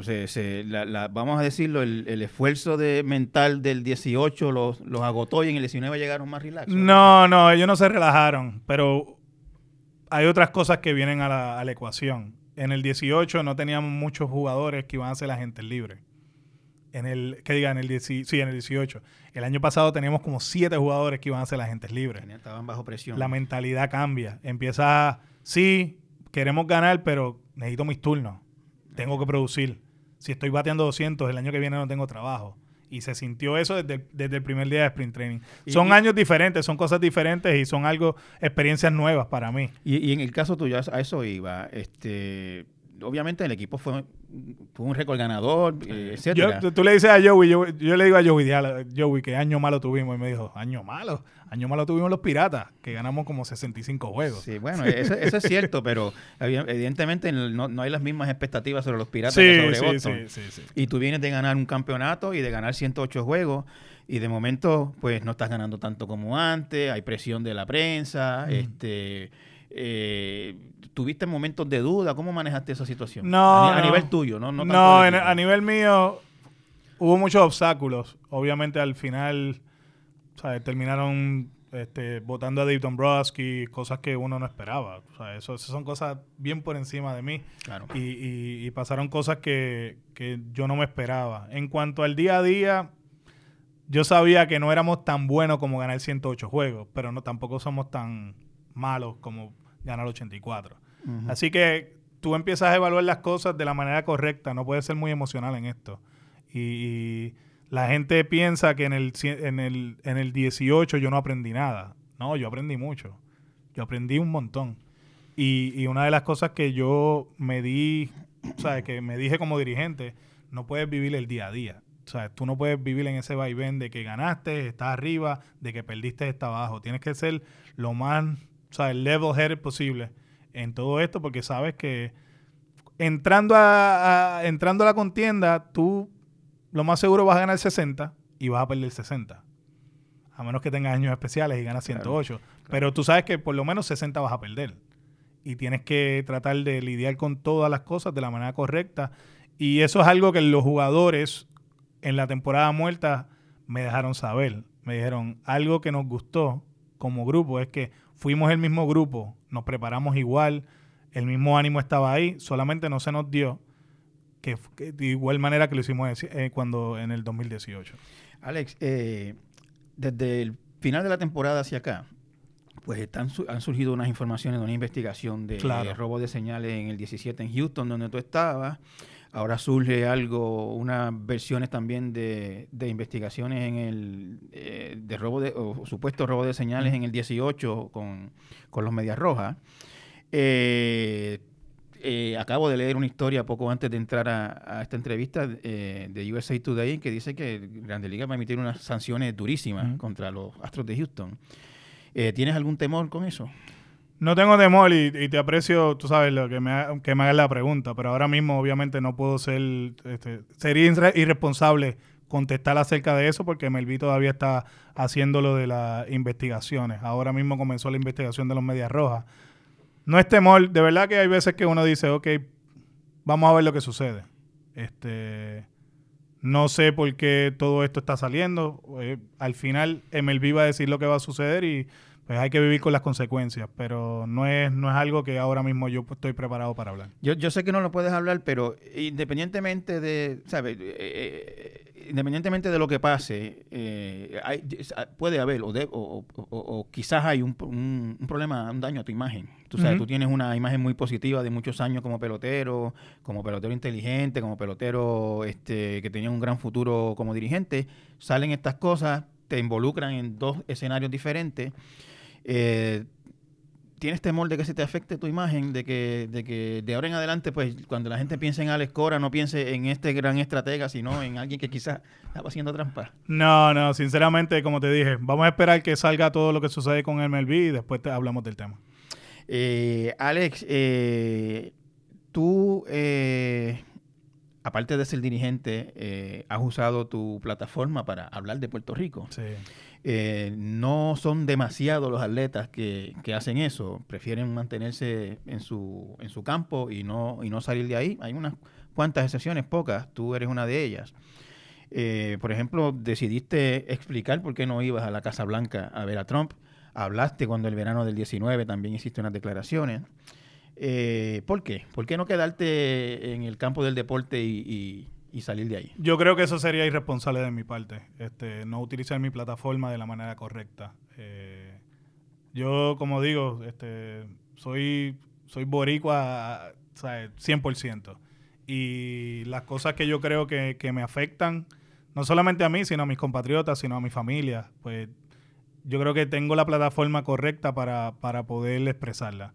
vamos a decirlo, el, esfuerzo de mental del 18 los, los agotó y en el 19 llegaron más relax. No, no, ellos no se relajaron, pero hay otras cosas que vienen a la, ecuación. En el 18 no teníamos muchos jugadores que iban a ser agentes libres. En el, que diga, en el, sí, en el 18. El año pasado teníamos como siete jugadores que iban a ser agentes libres. Estaban bajo presión. La mentalidad cambia. Empieza, sí, queremos ganar, pero necesito mis turnos, tengo que producir. Si estoy bateando 200, el año que viene no tengo trabajo. Y se sintió eso desde, el primer día de sprint training. son años diferentes, son cosas diferentes y son algo, experiencias nuevas para mí. Y, y en el caso tuyo, a eso iba. Este, obviamente el equipo fue, un récord ganador, eh, etcétera. tú, le dices a Joey, yo, le digo a Joey, Joey, que año malo tuvimos. Y me dijo, año malo, año malo tuvimos los Piratas, que ganamos como 65 juegos. Sí, bueno, eso, es cierto, pero evidentemente no, hay las mismas expectativas sobre los Piratas que sobre sí, Sí, sí, y tú vienes de ganar un campeonato y de ganar 108 juegos y de momento pues no estás ganando tanto como antes, hay presión de la prensa, este eh, ¿Tuviste momentos de duda? ¿Cómo manejaste esa situación? No. A, nivel tuyo, ¿no? No, no a nivel mío hubo muchos obstáculos. Obviamente al final terminaron este, votando a Dave Dombrowski, cosas que uno no esperaba. O sea, eso, son cosas bien por encima de mí. Claro. Y, pasaron cosas que, que, yo no me esperaba. En cuanto al día a día, yo sabía que no éramos tan buenos como ganar 108 juegos, pero no tampoco somos tan malos como ganar 84. Así que tú empiezas a evaluar las cosas de la manera correcta, no puedes ser muy emocional en esto. Y, la gente piensa que en el, en, el, en el 18 yo no aprendí nada. No, yo aprendí mucho. Yo aprendí un montón. Y, y una de las cosas que yo me di, o sea, que me dije como dirigente, no puedes vivir el día a día. O sea, tú no puedes vivir en ese vaivén de que ganaste, estás arriba, de que perdiste, estás abajo. Tienes que ser lo más o sea, el level headed posible en todo esto, porque sabes que entrando a, entrando a la contienda, tú lo más seguro vas a ganar 60 y vas a perder 60. A menos que tengas años especiales y ganas 108. Pero tú sabes que por lo menos 60 vas a perder. Y tienes que tratar de lidiar con todas las cosas de la manera correcta. Y eso es algo que los jugadores en la temporada muerta me dejaron saber. Me dijeron, algo que nos gustó como grupo es que fuimos el mismo grupo, nos preparamos igual, el mismo ánimo estaba ahí, solamente no se nos dio que, de igual manera que lo hicimos eh, cuando en el 2018. Alex, eh, desde el final de la temporada hacia acá, pues están, han surgido unas informaciones de una investigación de, robo de señales en el 17 en Houston, donde tú estabas. Ahora surge algo, unas versiones también de, investigaciones en el eh, de robo de, o supuesto robo de señales en el 18 con, con los Medias Rojas. Eh, eh, acabo de leer una historia poco antes de entrar a, esta entrevista de USA Today que dice que Grande Liga va a emitir unas sanciones durísimas contra los Astros de Houston. ¿Tienes algún temor con eso? No tengo temor y, te aprecio, tú sabes, lo que me, me hagas la pregunta, pero ahora mismo obviamente no puedo ser, este, sería irresponsable contestar acerca de eso porque Melví todavía está haciendo lo de las investigaciones. Ahora mismo comenzó la investigación de los Medias Rojas. No es temor, de verdad que hay veces que uno dice, ok, vamos a ver lo que sucede. Este, no sé por qué todo esto está saliendo. Eh, al final MLB va a decir lo que va a suceder y pues hay que vivir con las consecuencias, pero no es, no es algo que ahora mismo yo estoy preparado para hablar. Yo, yo sé que no lo puedes hablar, pero independientemente de, ¿sabes? Eh, eh, independientemente de lo que pase, eh, puede haber, o, o, quizás hay un, un, problema, un daño a tu imagen. Tú sabes, tú tienes una imagen muy positiva de muchos años como pelotero, como pelotero inteligente, como pelotero este, que tenía un gran futuro como dirigente. Salen estas cosas, te involucran en dos escenarios diferentes eh, ¿Tienes temor de que se te afecte tu imagen? De que, de que de ahora en adelante, pues cuando la gente piense en Alex Cora, no piense en este gran estratega, sino en alguien que quizás estaba haciendo trampa. No, no, sinceramente, como te dije, vamos a esperar que salga todo lo que sucede con MLB y después te hablamos del tema. Eh, Alex, eh, tú, eh, aparte de ser dirigente, has usado tu plataforma para hablar de Puerto Rico. Sí. Eh, no son demasiados los atletas que, hacen eso, prefieren mantenerse en su, en su campo y no, y no salir de ahí. Hay unas cuantas excepciones, pocas, tú eres una de ellas. Eh, por ejemplo, decidiste explicar por qué no ibas a la Casa Blanca a ver a Trump. Hablaste cuando el verano del 19 también hiciste unas declaraciones. Eh, ¿Por qué? ¿Por qué no quedarte en el campo del deporte y salir de ahí. Yo creo que eso sería irresponsable de mi parte, este, no utilizar mi plataforma de la manera correcta. Eh, yo, como digo, este, soy, soy boricua ¿sabes? 100%. Y las cosas que yo creo que, me afectan, no solamente a mí, sino a mis compatriotas, sino a mi familia, pues yo creo que tengo la plataforma correcta para, para poder expresarla.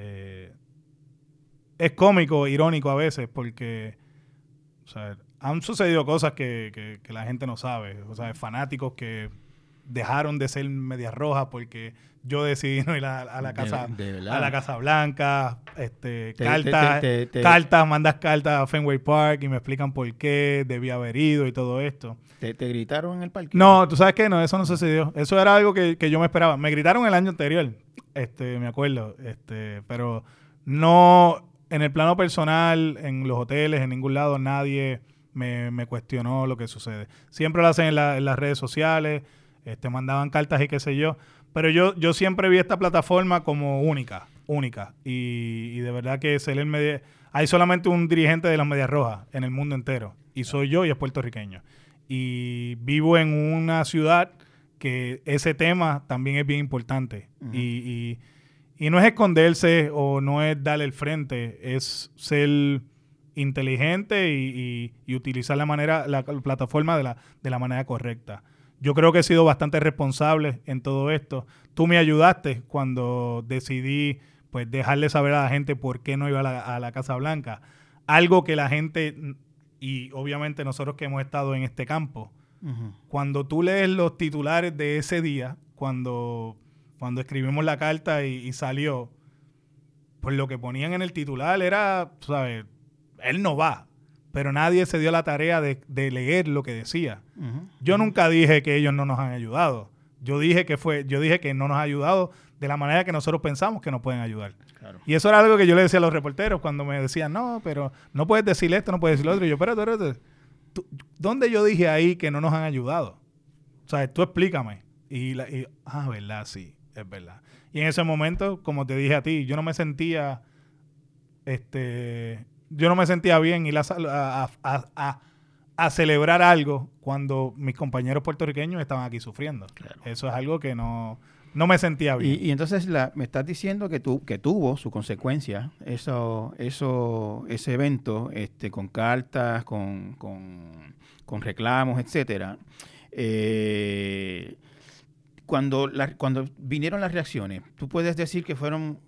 Eh, es cómico, irónico a veces, porque o sea, han sucedido cosas que, la gente no sabe. O sea, fanáticos que dejaron de ser medias rojas porque yo decidí *laughs* no ir a, la casa a la casa blanca este cartas cartas mandas cartas a Fenway Park y me explican por qué debía haber ido y todo esto. ¿Te, gritaron en el parque? no tú sabes qué no eso no sucedió. Eso era algo que, que, yo me esperaba. Me gritaron el año anterior este me acuerdo este pero no en el plano personal, en los hoteles, en ningún lado, nadie me, cuestionó lo que sucede. Siempre lo hacen en, las redes sociales, este, mandaban cartas y qué sé yo. Pero yo, yo siempre vi esta plataforma como única, única. Y, de verdad que es el media, hay solamente un dirigente de las Medias Rojas en el mundo entero. Y soy yo y es puertorriqueño. Y vivo en una ciudad que ese tema también es bien importante. y y no es esconderse o no es darle el frente, es ser inteligente y, utilizar la manera, la, plataforma de la, de la manera correcta. Yo creo que he sido bastante responsable en todo esto. Tú me ayudaste cuando decidí pues dejarle saber a la gente por qué no iba a la, Casa Blanca. Algo que la gente, y obviamente nosotros que hemos estado en este campo, cuando tú lees los titulares de ese día, cuando cuando escribimos la carta y, salió, pues lo que ponían en el titular era, ¿sabes? Él no va. Pero nadie se dio la tarea de, leer lo que decía. Yo nunca dije que ellos no nos han ayudado. Yo dije que fue, yo dije que no nos ha ayudado de la manera que nosotros pensamos que nos pueden ayudar. Y eso era algo que yo le decía a los reporteros cuando me decían, no, pero no puedes decir esto, no puedes decir lo otro. Y yo, espérate, espérate. ¿Dónde yo dije ahí que no nos han ayudado? O sea, tú explícame. Y, la, y, ah, verdad, sí, es verdad. Y en ese momento, como te dije a ti, yo no me sentía, este, yo no me sentía bien ir a, a, a, a celebrar algo cuando mis compañeros puertorriqueños estaban aquí sufriendo. Eso es algo que no, no me sentía bien. Y, entonces la, me estás diciendo que, tu, que tuvo su consecuencia eso, eso, ese evento este, con cartas, con, con, con reclamos, etcétera. Eh, cuando, la, cuando vinieron las reacciones, ¿tú puedes decir que fueron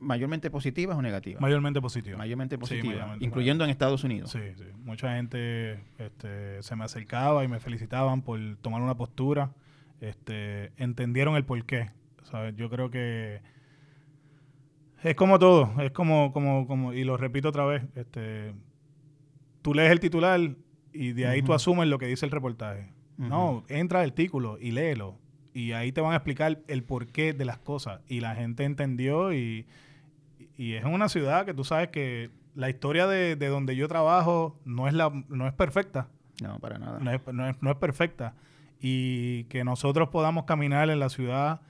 mayormente positivas o negativas? Mayormente positivas. Mayormente positivas, incluyendo en Estados Unidos. Sí, sí. Mucha gente este, se me acercaba y me felicitaban por tomar una postura. Este, entendieron el porqué. ¿sabes? Yo creo que es como todo, es como, como, como, y lo repito otra vez, este, tú lees el titular y de ahí tú asumes lo que dice el reportaje. No, entra el artículo y léelo y ahí te van a explicar el porqué de las cosas. Y la gente entendió y, y es una ciudad que tú sabes que la historia de, donde yo trabajo no es, la, no es perfecta. No, para nada. No es, no es, perfecta. Y que nosotros podamos caminar en la ciudad,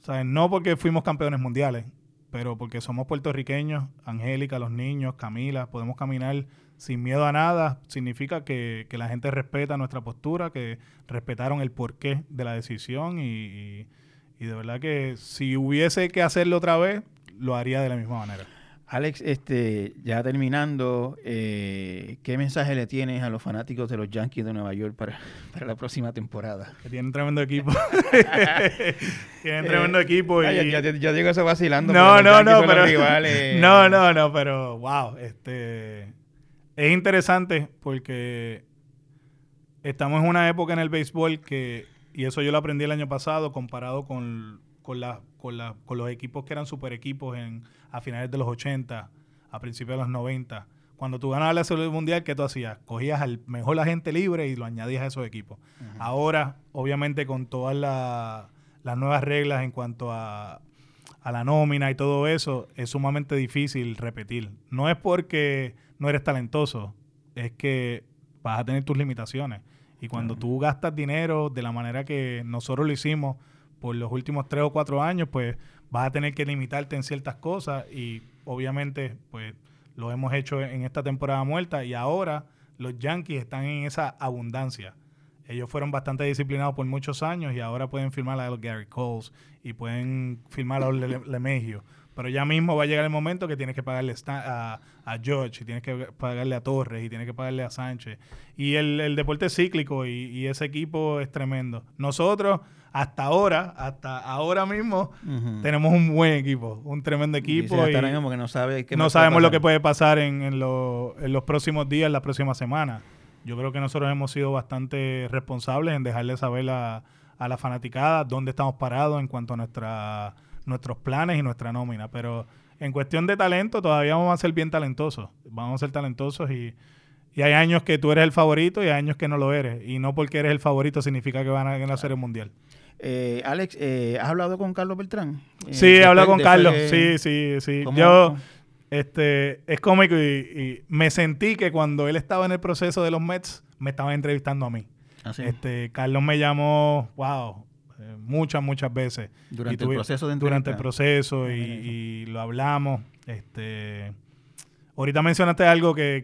¿sabes? no porque fuimos campeones mundiales, pero porque somos puertorriqueños, Angélica, los niños, Camila, podemos caminar sin miedo a nada, significa que, la gente respeta nuestra postura, que respetaron el porqué de la decisión y, de verdad que si hubiese que hacerlo otra vez, lo haría de la misma manera. Alex, este, ya terminando, eh, ¿qué mensaje le tienes a los fanáticos de los Yankees de Nueva York para, *laughs* la próxima temporada? Que tienen tremendo equipo. *laughs* *laughs* tienen tremendo eh, equipo. Y... yo, digo eso vacilando. No, no, no, pero, no, no, no, pero wow, este, es interesante porque estamos en una época en el béisbol que, y eso yo lo aprendí el año pasado, comparado con, con, con, con los equipos que eran super equipos en, a finales de los 80, a principios de los 90. Cuando tú ganabas la Serie Mundial, ¿qué tú hacías? Cogías al mejor agente libre y lo añadías a esos equipos. Ahora, obviamente, con todas las nuevas reglas en cuanto a, a la nómina y todo eso, es sumamente difícil repetir. No es porque no eres talentoso, es que vas a tener tus limitaciones. Y cuando tú gastas dinero de la manera que nosotros lo hicimos por los últimos tres o cuatro años, pues vas a tener que limitarte en ciertas cosas y obviamente pues lo hemos hecho en esta temporada muerta y ahora los Yankees están en esa abundancia. Ellos fueron bastante disciplinados por muchos años y ahora pueden firmar a los Gary Coles y pueden firmar a los Lemegio. Pero ya mismo va a llegar el momento que tienes que pagarle a, a George, y tienes que pagarle a Torres, y tienes que pagarle a Sánchez. Y el, deporte es cíclico y, ese equipo es tremendo. Nosotros, hasta ahora, hasta ahora mismo, tenemos un buen equipo, un tremendo equipo. Y, no, sabe no sabemos lo que puede pasar en, en, en los próximos días, en las próximas semanas. Yo creo que nosotros hemos sido bastante responsables en dejarle saber a, a la fanaticada dónde estamos parados en cuanto a nuestra nuestros planes y nuestra nómina. Pero en cuestión de talento, todavía vamos a ser bien talentosos. Vamos a ser talentosos y, hay años que tú eres el favorito y hay años que no lo eres. Y no porque eres el favorito significa que van a ganar el mundial. Eh, Alex, eh, ¿has hablado con Carlos Beltrán? Eh, sí, he hablado con Carlos. Sí, sí, sí. Yo, este, es cómico y, me sentí que cuando él estaba en el proceso de los Mets, me estaba entrevistando a mí. ¿Ah, este, Carlos me llamó, wow, eh, muchas, muchas veces. Durante el proceso de Durante el proceso y, lo hablamos. Este, ahorita mencionaste algo que,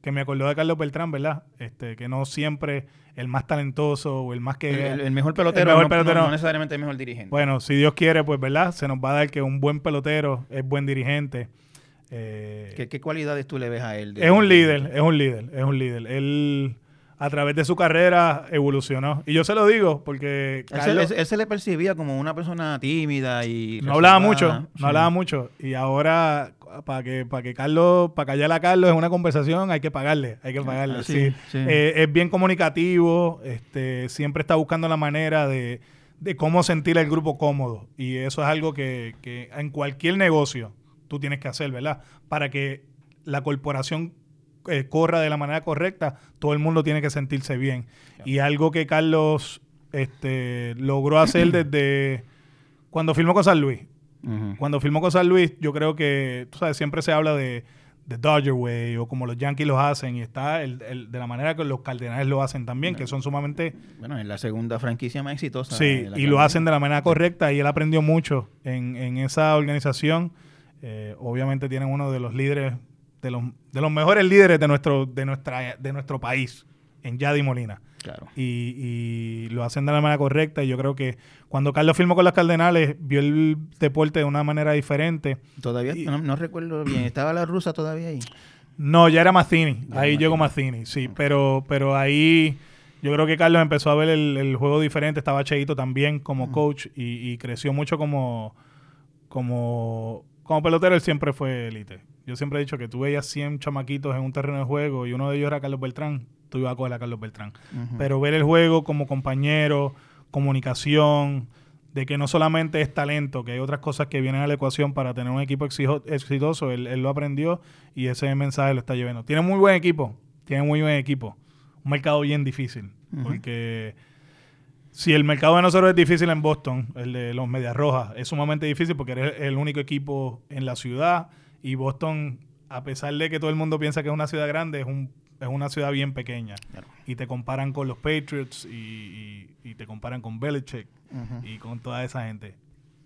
que, me acordó de Carlos Beltrán, ¿verdad? Este, que no siempre el más talentoso o el más que... El, mejor pelotero, no, necesariamente el mejor dirigente. Bueno, si Dios quiere, pues, ¿verdad? Se nos va a dar que un buen pelotero es buen dirigente. Eh, ¿Qué, ¿Qué, cualidades tú le ves a él? es un líder, es un líder, es un líder. Él a través de su carrera evolucionó. Y yo se lo digo porque él, se, le percibía como una persona tímida y... No hablaba mucho, no hablaba mucho. Y ahora, para que, para que Carlos, para callar a Carlos en una conversación, hay que pagarle, hay que pagarle. Ah, sí, eh, es bien comunicativo, este, siempre está buscando la manera de, cómo sentir el grupo cómodo. Y eso es algo que, que en cualquier negocio tú tienes que hacer, ¿verdad? Para que la corporación eh, corra de la manera correcta, todo el mundo tiene que sentirse bien. Y algo que Carlos este, logró hacer *clears throat* desde cuando filmó con San Luis. Cuando filmó con San Luis, yo creo que, tú sabes, siempre se habla de, The Dodger Way o como los Yankees lo hacen y está el, de la manera que los Cardenales lo hacen también, que son sumamente... Bueno, es la segunda franquicia más exitosa. Sí, y lo hacen de la manera correcta y él aprendió mucho en, en esa organización. Eh, obviamente tienen uno de los líderes, de los, de los mejores líderes de nuestro, de nuestra, de nuestro país, en Yadi Molina. Claro. Y, lo hacen de la manera correcta. Y yo creo que cuando Carlos firmó con los Cardenales, vio el deporte de una manera diferente. Todavía, no, recuerdo bien, ¿estaba la rusa todavía ahí? No, ya era Mazzini. ahí llegó Mazzini, sí. Pero, pero ahí yo creo que Carlos empezó a ver el, juego diferente. Estaba Cheito también como coach y, creció mucho como, como, como pelotero. Él siempre fue élite. Yo siempre he dicho que tú veías 100 chamaquitos en un terreno de juego y uno de ellos era Carlos Beltrán tú ibas a coger a Carlos Beltrán. Pero ver el juego como compañero, comunicación, de que no solamente es talento, que hay otras cosas que vienen a la ecuación para tener un equipo exitoso, él, lo aprendió y ese mensaje lo está llevando. Tiene muy buen equipo, tiene muy buen equipo. Un mercado bien difícil, porque si el mercado de nosotros es difícil en Boston, el de los Medias Rojas, es sumamente difícil porque eres el único equipo en la ciudad y Boston, a pesar de que todo el mundo piensa que es una ciudad grande, es un es una ciudad bien pequeña. Y te comparan con los Patriots y, te comparan con Belichick y con toda esa gente.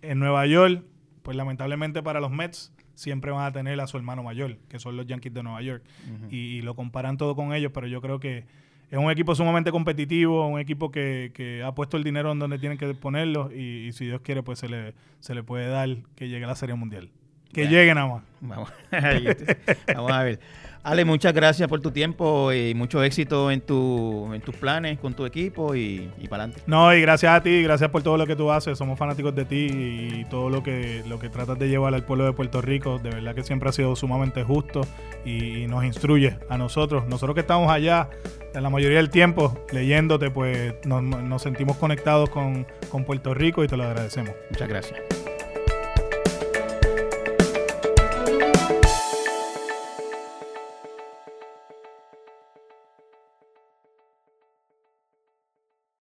En Nueva York, pues lamentablemente para los Mets siempre van a tener a su hermano mayor, que son los Yankees de Nueva York. y, lo comparan todo con ellos, pero yo creo que es un equipo sumamente competitivo, un equipo que, ha puesto el dinero en donde tienen que ponerlo y, si Dios quiere, pues se le, se le puede dar que llegue a la Serie Mundial. Que llegue nada más. Vamos, *laughs* Vamos a ver. Ale, muchas gracias por tu tiempo y mucho éxito en, tu, en tus planes con tu equipo y, para adelante. No, y gracias a ti, gracias por todo lo que tú haces. Somos fanáticos de ti y todo lo que, lo que tratas de llevar al pueblo de Puerto Rico. De verdad que siempre ha sido sumamente justo y, nos instruye a nosotros. Nosotros que estamos allá, en la mayoría del tiempo, leyéndote, pues nos, sentimos conectados con, con Puerto Rico y te lo agradecemos. Muchas gracias.